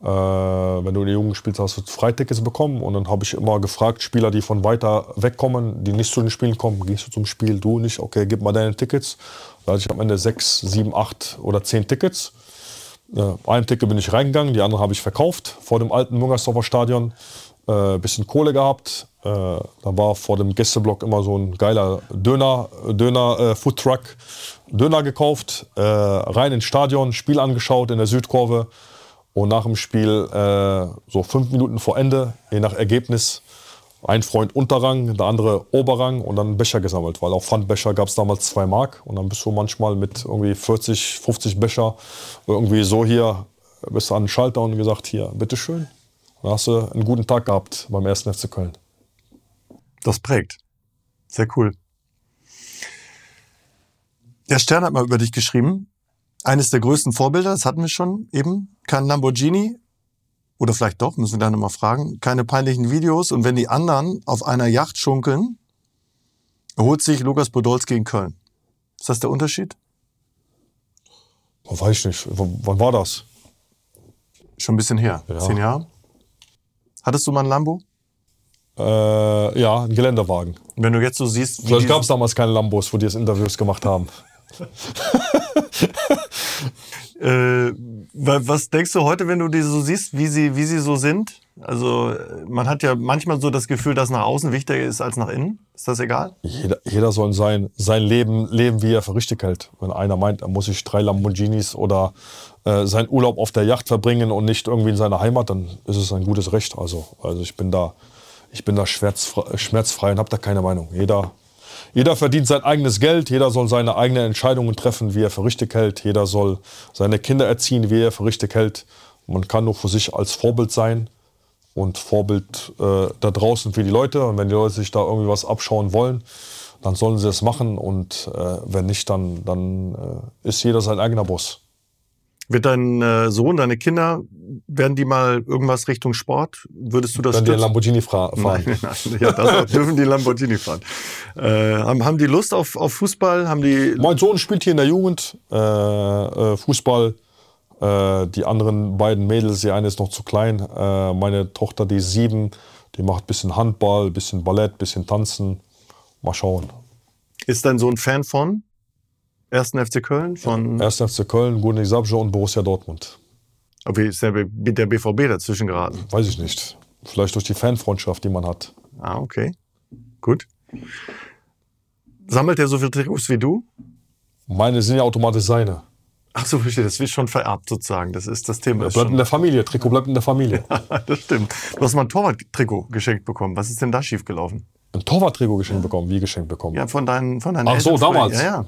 Äh, wenn du in der Jugend gespielt hast, hast du Freitickets bekommen. Und dann habe ich immer gefragt, Spieler, die von weiter weg kommen, die nicht zu den Spielen kommen, gehst du zum Spiel, du nicht, okay, gib mal deine Tickets. Da hatte ich am Ende sechs, sieben, acht oder zehn Tickets. Äh, ein Ticket bin ich reingegangen, die andere habe ich verkauft vor dem alten Müngersdorfer Stadion. Äh, bisschen Kohle gehabt. Äh, da war vor dem Gästeblock immer so ein geiler Döner, Döner äh, Foodtruck. Döner gekauft, äh, rein ins Stadion, Spiel angeschaut in der Südkurve. Und nach dem Spiel, äh, so fünf Minuten vor Ende, je nach Ergebnis, ein Freund Unterrang, der andere Oberrang und dann Becher gesammelt. Weil auf Pfandbecher gab es damals zwei Mark. Und dann bist du manchmal mit irgendwie 40, 50 Becher irgendwie so hier, bist du an den Schalter und gesagt, hier, bitteschön. Dann hast du einen guten Tag gehabt beim 1. FC Köln. Das prägt. Sehr cool. Der Stern hat mal über dich geschrieben. Eines der größten Vorbilder, das hatten wir schon eben, kein Lamborghini. Oder vielleicht doch, müssen wir da nochmal fragen. Keine peinlichen Videos. Und wenn die anderen auf einer Yacht schunkeln, erholt sich Lukas Podolski in Köln. Ist das der Unterschied? Oh, weiß ich nicht. W wann war das? Schon ein bisschen her. Ja. Zehn Jahre? Hattest du mal ein Lambo? Äh, ja, ein Geländewagen. Und wenn du jetzt so siehst, wie Vielleicht gab es damals keine Lambos, wo die das Interviews gemacht haben. Äh, wa- was denkst du heute, wenn du die so siehst, wie sie, wie sie so sind? Also man hat ja manchmal so das Gefühl, dass nach außen wichtiger ist als nach innen. Ist das egal? Jeder, jeder soll sein, sein Leben leben, wie er für richtig hält. Wenn einer meint, er muss sich drei Lamborghinis oder äh, seinen Urlaub auf der Yacht verbringen und nicht irgendwie in seiner Heimat, dann ist es ein gutes Recht. Also, also ich bin da, ich bin da schmerzfrei, schmerzfrei und habe da keine Meinung. Jeder, jeder verdient sein eigenes Geld, jeder soll seine eigenen Entscheidungen treffen, wie er für richtig hält. Jeder soll seine Kinder erziehen, wie er für richtig hält. Man kann nur für sich als Vorbild sein und Vorbild äh, da draußen für die Leute. Und wenn die Leute sich da irgendwie was abschauen wollen, dann sollen sie das machen. Und äh, wenn nicht, dann, dann äh, ist jeder sein eigener Boss. Wird dein äh, Sohn, deine Kinder, werden die mal irgendwas Richtung Sport? Würdest du das Wenn die? Lamborghini fahren. <laughs> Nein, nein, ja, das <laughs> dürfen die Lamborghini fahren. Äh, haben, haben die Lust auf, auf Fußball? Haben die Mein Sohn spielt hier in der Jugend äh, äh, Fußball. Äh, die anderen beiden Mädels, die eine ist noch zu klein. Äh, meine Tochter, die ist sieben, die macht ein bisschen Handball, ein bisschen Ballett, ein bisschen Tanzen. Mal schauen. ist dein Sohn Fan von 1. FC Köln? Von 1. FC Köln, Gurnik Zabrze und Borussia Dortmund. Aber wie ist der, B- der BVB dazwischen geraten? Weiß ich nicht. Vielleicht durch die Fanfreundschaft, die man hat. Ah, okay. Gut. Sammelt er so viele Trikots wie du? Meine sind ja automatisch seine. Ach so, verstehe. Das wird schon vererbt sozusagen. Das ist das Thema. Ist bleibt in der Familie. Trikot bleibt in der Familie. <laughs> das stimmt. Du hast mal ein Torwart-Trikot geschenkt bekommen. Was ist denn da schiefgelaufen? Ein Torwarttrikot geschenkt bekommen. Wie geschenkt bekommen? Ja, von deinen, von deinen Ach so, Eltern damals. Ja, ja.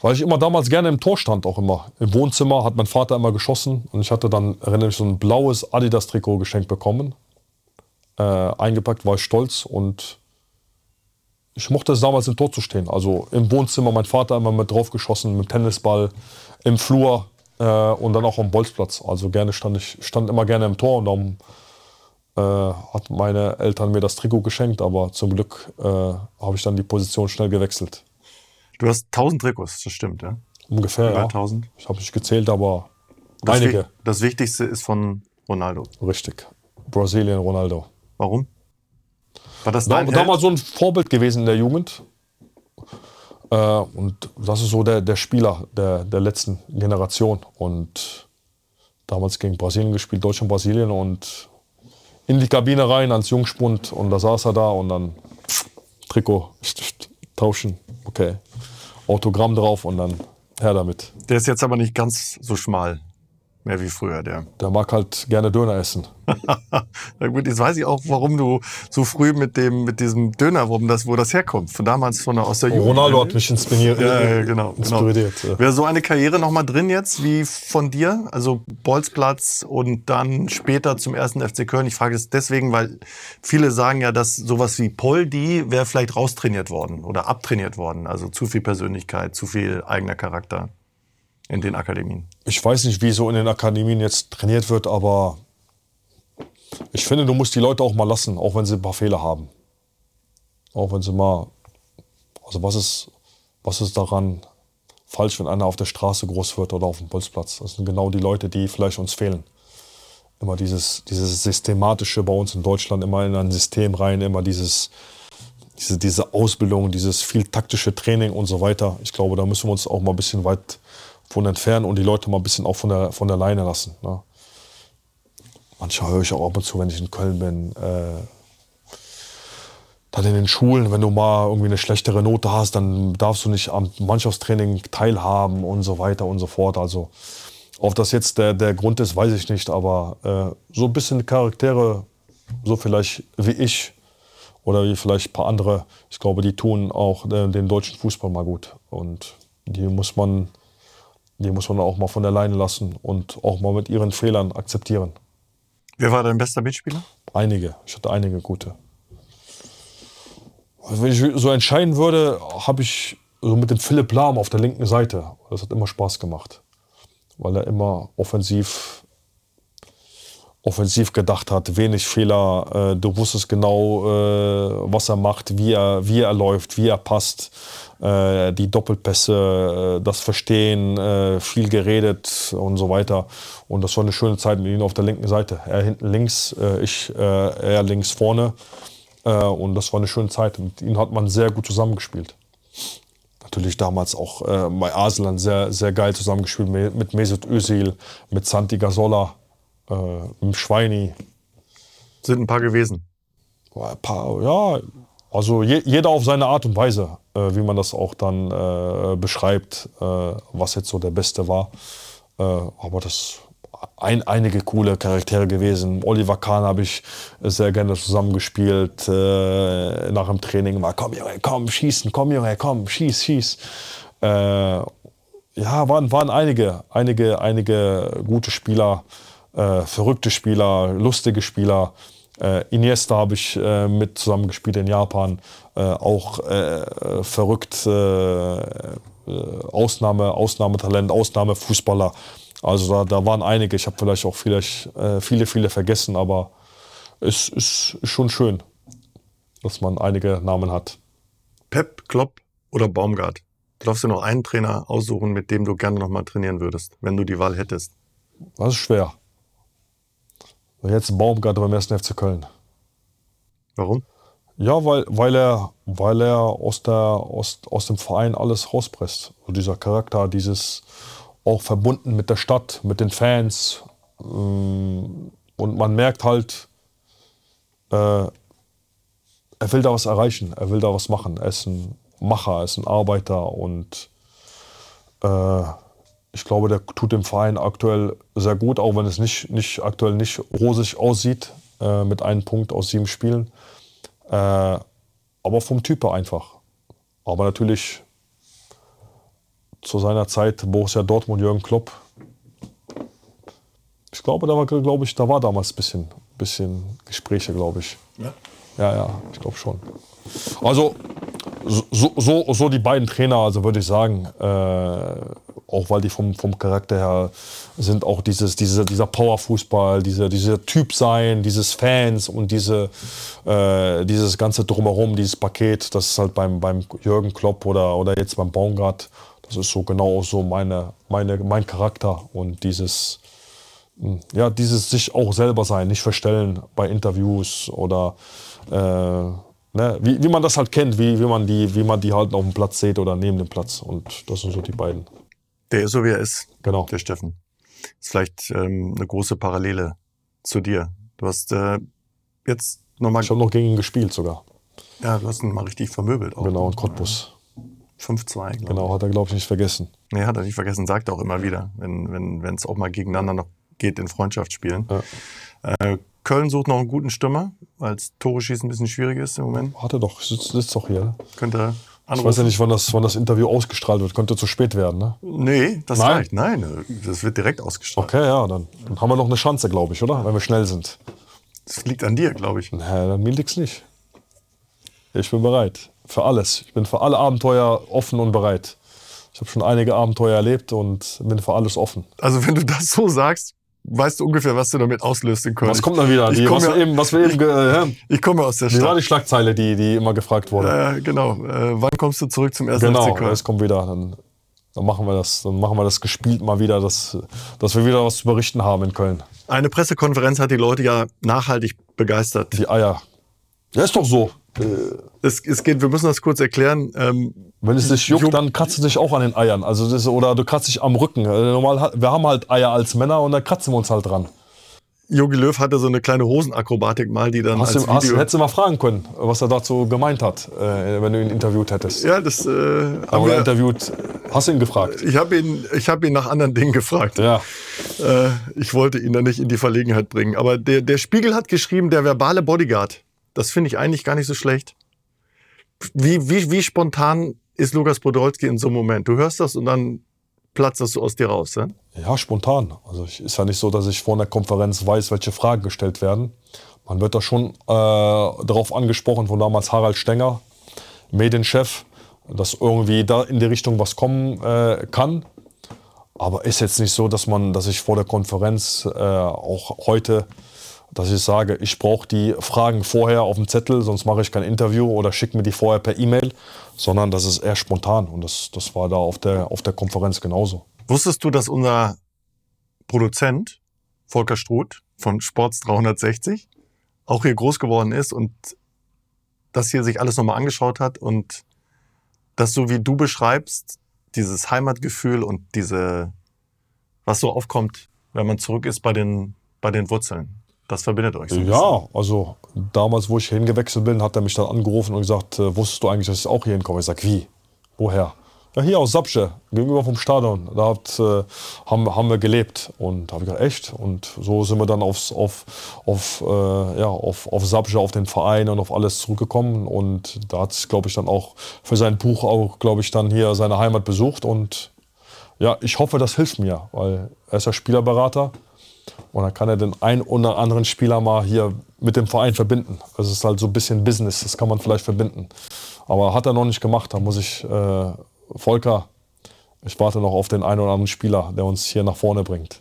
Weil ich immer damals gerne im Tor stand, auch immer. Im Wohnzimmer hat mein Vater immer geschossen. Und ich hatte dann, erinnere mich, so ein blaues Adidas-Trikot geschenkt bekommen. Äh, eingepackt war ich stolz und ich mochte es damals im Tor zu stehen. Also im Wohnzimmer, mein Vater immer mit drauf geschossen, mit Tennisball, im Flur äh, und dann auch am Bolzplatz. Also gerne stand ich stand immer gerne im Tor und darum äh, hat meine Eltern mir das Trikot geschenkt, aber zum Glück äh, habe ich dann die Position schnell gewechselt. Du hast 1000 Trikots, das stimmt, ja? Ungefähr, Über ja. 1000. Ich habe nicht gezählt, aber Das, einige. Das Wichtigste ist von Ronaldo. Richtig. Brasilien, Ronaldo. Warum? War das Da, damals so ein Vorbild gewesen in der Jugend. Äh, und das ist so der, der Spieler der, der letzten Generation. Und damals gegen Brasilien gespielt, Deutschland, Brasilien. Und in die Kabine rein ans Jungspund. Und da saß er da und dann Trikot <laughs> tauschen. Okay. Autogramm drauf und dann her damit. Der ist jetzt aber nicht ganz so schmal mehr wie früher, der. <laughs> Der mag halt gerne Döner essen. Na gut, jetzt weiß ich auch, warum du so früh mit dem, mit diesem Döner, warum das, wo das herkommt. Von damals von der, aus der Jugend. Ronaldo hat mich inspiriert. Ja, ja, genau. inspiriert genau. Wäre so eine Karriere nochmal drin jetzt, wie von dir? Also Bolzplatz und dann später zum ersten FC Köln. Ich frage es deswegen, weil viele sagen ja, dass sowas wie Poldi wäre vielleicht raustrainiert worden oder abtrainiert worden. Also zu viel Persönlichkeit, zu viel eigener Charakter in den Akademien. Ich weiß nicht, wie so in den Akademien jetzt trainiert wird, aber ich finde, du musst die Leute auch mal lassen, auch wenn sie ein paar Fehler haben. Auch wenn sie mal. Also, was ist, was ist daran falsch, wenn einer auf der Straße groß wird oder auf dem Bolzplatz? Das sind genau die Leute, die vielleicht uns fehlen. Immer dieses, dieses Systematische bei uns in Deutschland, immer in ein System rein, immer dieses, diese, diese Ausbildung, dieses viel taktische Training und so weiter. Ich glaube, da müssen wir uns auch mal ein bisschen weit von entfernen und die Leute mal ein bisschen auch von der, von der Leine lassen. Ne? Manchmal höre ich auch ab und zu, wenn ich in Köln bin, äh, dann in den Schulen, wenn du mal irgendwie eine schlechtere Note hast, dann darfst du nicht am Mannschaftstraining teilhaben und so weiter und so fort. Also, ob das jetzt der, der Grund ist, weiß ich nicht, aber äh, so ein bisschen Charaktere, so vielleicht wie ich oder wie vielleicht ein paar andere, ich glaube, die tun auch äh, den deutschen Fußball mal gut. Und die muss man, die muss man auch mal von der Leine lassen und auch mal mit ihren Fehlern akzeptieren. Wer war dein bester Mitspieler? Einige. Ich hatte einige gute. Also wenn ich so entscheiden würde, habe ich so mit dem Philipp Lahm auf der linken Seite. Das hat immer Spaß gemacht. Weil er immer offensiv, offensiv gedacht hat, wenig Fehler. Äh, du wusstest genau, äh, was er macht, wie er, wie er läuft, wie er passt. Äh, die Doppelpässe, äh, das Verstehen, äh, viel geredet und so weiter. Und das war eine schöne Zeit mit ihm auf der linken Seite. Er hinten links, äh, ich, er links vorne. und das war eine schöne Zeit. Mit ihm hat man sehr gut zusammengespielt. Natürlich damals auch bei Arsenal sehr, sehr geil zusammengespielt mit Mesut Özil, mit Santi Gasola, äh, mit Schweini. Sind ein paar gewesen. Ein paar, ja, also je, jeder auf seine Art und Weise, äh, wie man das auch dann äh, beschreibt, äh, was jetzt so der Beste war. Äh, aber das ein, einige coole Charaktere gewesen. Oliver Kahn habe ich sehr gerne zusammengespielt. Äh, nach dem Training mal, komm Junge, komm, schießen, komm Junge, komm, schieß, schieß. Äh, ja, waren, waren einige, einige, einige gute Spieler, äh, verrückte Spieler, lustige Spieler. Äh, Iniesta habe ich äh, mit zusammengespielt in Japan. Äh, auch äh, verrückt, äh, Ausnahme, Ausnahmetalent, Ausnahmefußballer. Also da, da waren einige. Ich habe vielleicht auch vielleicht, viele, viele vergessen, aber es ist schon schön, dass man einige Namen hat. Pep, Klopp oder Baumgart? Du darfst dir noch einen Trainer aussuchen, mit dem du gerne noch mal trainieren würdest, wenn du die Wahl hättest. Das ist schwer. Jetzt Baumgart beim 1. FC Köln. Warum? Ja, weil, weil er, weil er aus, der, aus, aus dem Verein alles rauspresst. Also dieser Charakter, dieses auch verbunden mit der Stadt, mit den Fans. Ähm, und man merkt halt, äh, er will da was erreichen, er will da was machen. Er ist ein Macher, er ist ein Arbeiter und äh, ich glaube, der tut dem Verein aktuell sehr gut, auch wenn es nicht, nicht aktuell nicht rosig aussieht äh, mit einem Punkt aus sieben Spielen. Äh, aber vom Type einfach. Aber natürlich zu seiner Zeit Borussia Dortmund, Jürgen Klopp. Ich glaube, da war, glaube ich, da war damals ein bisschen, bisschen Gespräche, glaube ich. Ja. Ja, ja, ich glaube schon. Also so, so, so die beiden Trainer, also würde ich sagen, äh, auch weil die vom, vom Charakter her sind, auch dieses, diese, dieser Powerfußball, diese, dieser Typ sein, dieses Fans und diese, äh, dieses ganze Drumherum, dieses Paket, das ist halt beim, beim Jürgen Klopp oder, oder jetzt beim Baumgart, das ist so genau so meine, meine, mein Charakter und dieses, ja, dieses sich auch selber sein, nicht verstellen bei Interviews oder äh, ne, wie, wie man das halt kennt, wie, wie, man die, wie man die halt auf dem Platz sieht oder neben dem Platz. Und das sind so die beiden. Der ist so, wie er ist. Genau. Der Steffen. Ist vielleicht ähm, eine große Parallele zu dir. Du hast äh, jetzt nochmal. Ich habe noch gegen ihn gespielt sogar. Ja, du hast ihn mal richtig vermöbelt. Auch. Genau, in Cottbus. 5-2, glaube Genau, hat er, glaube ich, nicht vergessen. Nee, hat er nicht vergessen, sagt er auch immer wieder, wenn es wenn, auch mal gegeneinander noch geht in Freundschaftsspielen. Ja. Äh, Köln sucht noch einen guten Stürmer, weil das Tore schießen ein bisschen schwierig ist im Moment. Hat er doch, sitzt, sitzt doch hier. Könnte Anrufen. Ich weiß ja nicht, wann das, wann das Interview ausgestrahlt wird. Könnte zu spät werden, ne? Nee, das Nein. reicht. Nein, das wird direkt ausgestrahlt. Okay, ja, dann, dann haben wir noch eine Chance, glaube ich, oder? Wenn wir schnell sind. Das liegt an dir, glaube ich. Na, an mir liegt nicht. Ich bin bereit. Für alles. Ich bin für alle Abenteuer offen und bereit. Ich habe schon einige Abenteuer erlebt und bin für alles offen. Also wenn du das so sagst, weißt du ungefähr, was du damit auslöst in Köln. Was kommt dann wieder? Die, was, ja, wir eben, was wir eben, ja. Ich komme aus der Stadt. Wie war die Schlagzeile, die, die immer gefragt wurde? Ja, genau. Äh, wann kommst du zurück zum ersten genau, FC Köln? es kommt wieder. Dann, dann, machen wir das, dann machen wir das gespielt mal wieder, dass, dass wir wieder was zu berichten haben in Köln. Eine Pressekonferenz hat die Leute ja nachhaltig begeistert. Die Eier. Ja, ist doch so. Es, es geht, wir müssen das kurz erklären. Ähm, Wenn es dich juckt, dann kratzt du dich auch an den Eiern. Also das, oder du kratzt dich am Rücken. Also normal, wir haben halt Eier als Männer und da kratzen wir uns halt dran. Jogi Löw hatte so eine kleine Hosenakrobatik mal, die dann hast als du, Video... Hast, hättest du mal fragen können, was er dazu gemeint hat, äh, wenn du ihn interviewt hättest. Ja, das äh, haben wir... interviewt... Hast du ihn gefragt? Ich habe ihn, hab ihn nach anderen Dingen gefragt. Ja. Äh, ich wollte ihn da nicht in die Verlegenheit bringen. Aber der, der Spiegel hat geschrieben, der verbale Bodyguard. Das finde ich eigentlich gar nicht so schlecht. Wie, wie, wie spontan ist Lukas Podolski in so einem Moment? Du hörst das und dann platzt das so aus dir raus, ja? Ja, spontan. Also es ist ja nicht so, dass ich vor einer Konferenz weiß, welche Fragen gestellt werden. Man wird da schon äh, darauf angesprochen von damals Harald Stenger, Medienchef, dass irgendwie da in die Richtung was kommen äh, kann. Aber ist jetzt nicht so, dass man, dass ich vor der Konferenz äh, auch heute dass ich sage, ich brauche die Fragen vorher auf dem Zettel, sonst mache ich kein Interview oder schicke mir die vorher per E-Mail, sondern das ist eher spontan und das, das war da auf der, auf der Konferenz genauso. Wusstest du, dass unser Produzent Volker Struth von Sports 360 auch hier groß geworden ist und das hier sich alles nochmal angeschaut hat und das so wie du beschreibst, dieses Heimatgefühl und diese, was so aufkommt, wenn man zurück ist bei den, bei den Wurzeln. Das verbindet euch so. Ja, also damals, wo ich hingewechselt bin, hat er mich dann angerufen und gesagt, äh, wusstest du eigentlich, dass ich auch hier hinkomme? Ich sage, wie? Woher? Ja, hier aus Sapsche, gegenüber vom Stadion. Da hat, äh, haben, haben wir gelebt. Und da habe ich gesagt, echt? Und so sind wir dann aufs, auf, auf, äh, ja, auf, auf Sapsche, auf den Verein und auf alles zurückgekommen. Und da hat es, glaube ich, dann auch für sein Buch auch, glaube ich, dann hier seine Heimat besucht. Und ja, ich hoffe, das hilft mir, weil er ist ja Spielerberater. Und dann kann er den einen oder anderen Spieler mal hier mit dem Verein verbinden. Das ist halt so ein bisschen Business, das kann man vielleicht verbinden. Aber hat er noch nicht gemacht, da muss ich, äh, Volker, ich warte noch auf den einen oder anderen Spieler, der uns hier nach vorne bringt.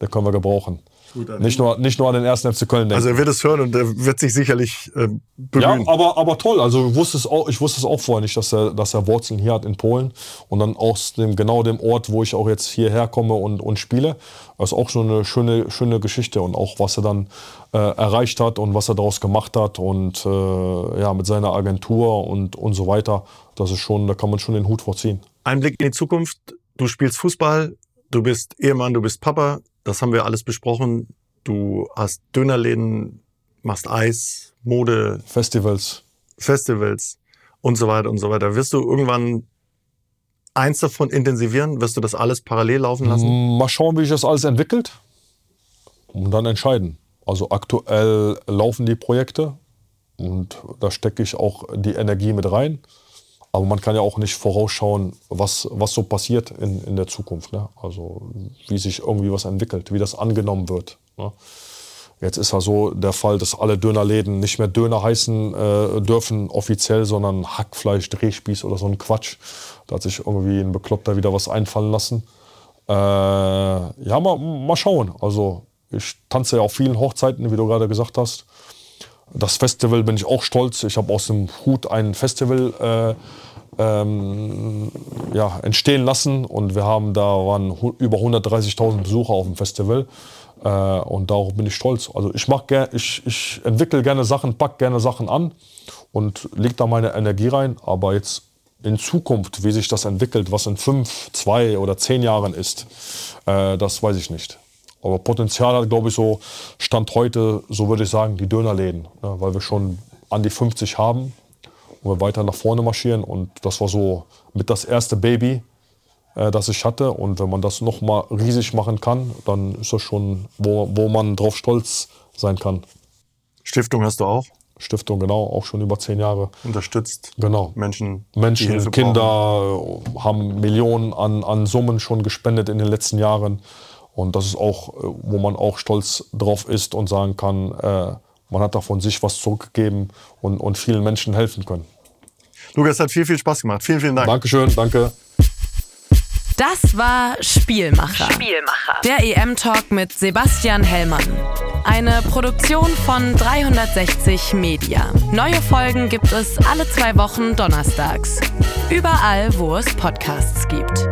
Den können wir gebrauchen. Gut, nicht, nur, nicht nur an den ersten FC Köln denken. Also er wird es hören und er wird sich sicherlich äh, bemühen. Ja, aber, aber toll. Also ich wusste, es auch, ich wusste es auch vorher nicht, dass er, dass er Wurzeln hier hat in Polen. Und dann aus dem, genau dem Ort, wo ich auch jetzt hierher komme und, und spiele. Das ist auch schon eine schöne, schöne Geschichte. Und auch was er dann äh, erreicht hat und was er daraus gemacht hat. Und äh, ja, mit seiner Agentur und, und so weiter. Das ist schon, da kann man schon den Hut vorziehen. Ein Blick in die Zukunft. Du spielst Fußball, du bist Ehemann, du bist Papa, das haben wir alles besprochen. Du hast Dönerläden, machst Eis, Mode. Festivals. Festivals und so weiter und so weiter. Wirst du irgendwann eins davon intensivieren? Wirst du das alles parallel laufen lassen? Mal schauen, wie sich das alles entwickelt und dann entscheiden. Also aktuell laufen die Projekte und da stecke ich auch die Energie mit rein. Aber man kann ja auch nicht vorausschauen, was, was so passiert in, in der Zukunft. Ne? Also wie sich irgendwie was entwickelt, wie das angenommen wird. Ne? Jetzt ist ja so der Fall, dass alle Dönerläden nicht mehr Döner heißen äh, dürfen offiziell, sondern Hackfleisch, Drehspieß oder so ein Quatsch. Da hat sich irgendwie ein Bekloppter wieder was einfallen lassen. Äh, ja, mal, mal schauen. Also ich tanze ja auf vielen Hochzeiten, wie du gerade gesagt hast. Das Festival bin ich auch stolz. Ich habe aus dem Hut ein Festival äh, ähm, ja, entstehen lassen und wir haben da waren über 130.000 Besucher auf dem Festival äh, und darauf bin ich stolz. Also ich mach ger ich, ich entwickle gerne Sachen, pack gerne Sachen an und leg da meine Energie rein. Aber jetzt in Zukunft, wie sich das entwickelt, was in fünf, zwei oder zehn Jahren ist, äh, das weiß ich nicht. Aber Potenzial hat, glaube ich, so Stand heute, so würde ich sagen, die Dönerläden, ne, weil wir schon an die 50 haben und wir weiter nach vorne marschieren. Und das war so mit das erste Baby, äh, das ich hatte. Und wenn man das noch mal riesig machen kann, dann ist das schon, wo, wo man drauf stolz sein kann. Stiftung hast du auch? Stiftung, genau, auch schon über zehn Jahre. Unterstützt Genau. Menschen, Menschen, Kinder brauchen. äh, haben Millionen an, an Summen schon gespendet in den letzten Jahren. Und das ist auch, äh, wo man auch stolz drauf ist und sagen kann, äh, man hat davon sich was zurückgegeben und, und vielen Menschen helfen können. Lukas, hat viel, viel Spaß gemacht. Vielen, vielen Dank. Dankeschön, danke. Das war Spielmacher. Spielmacher. Der EM-Talk mit Sebastian Hellmann. Eine Produktion von 360 Media. Neue Folgen gibt es alle zwei Wochen donnerstags. Überall, wo es Podcasts gibt.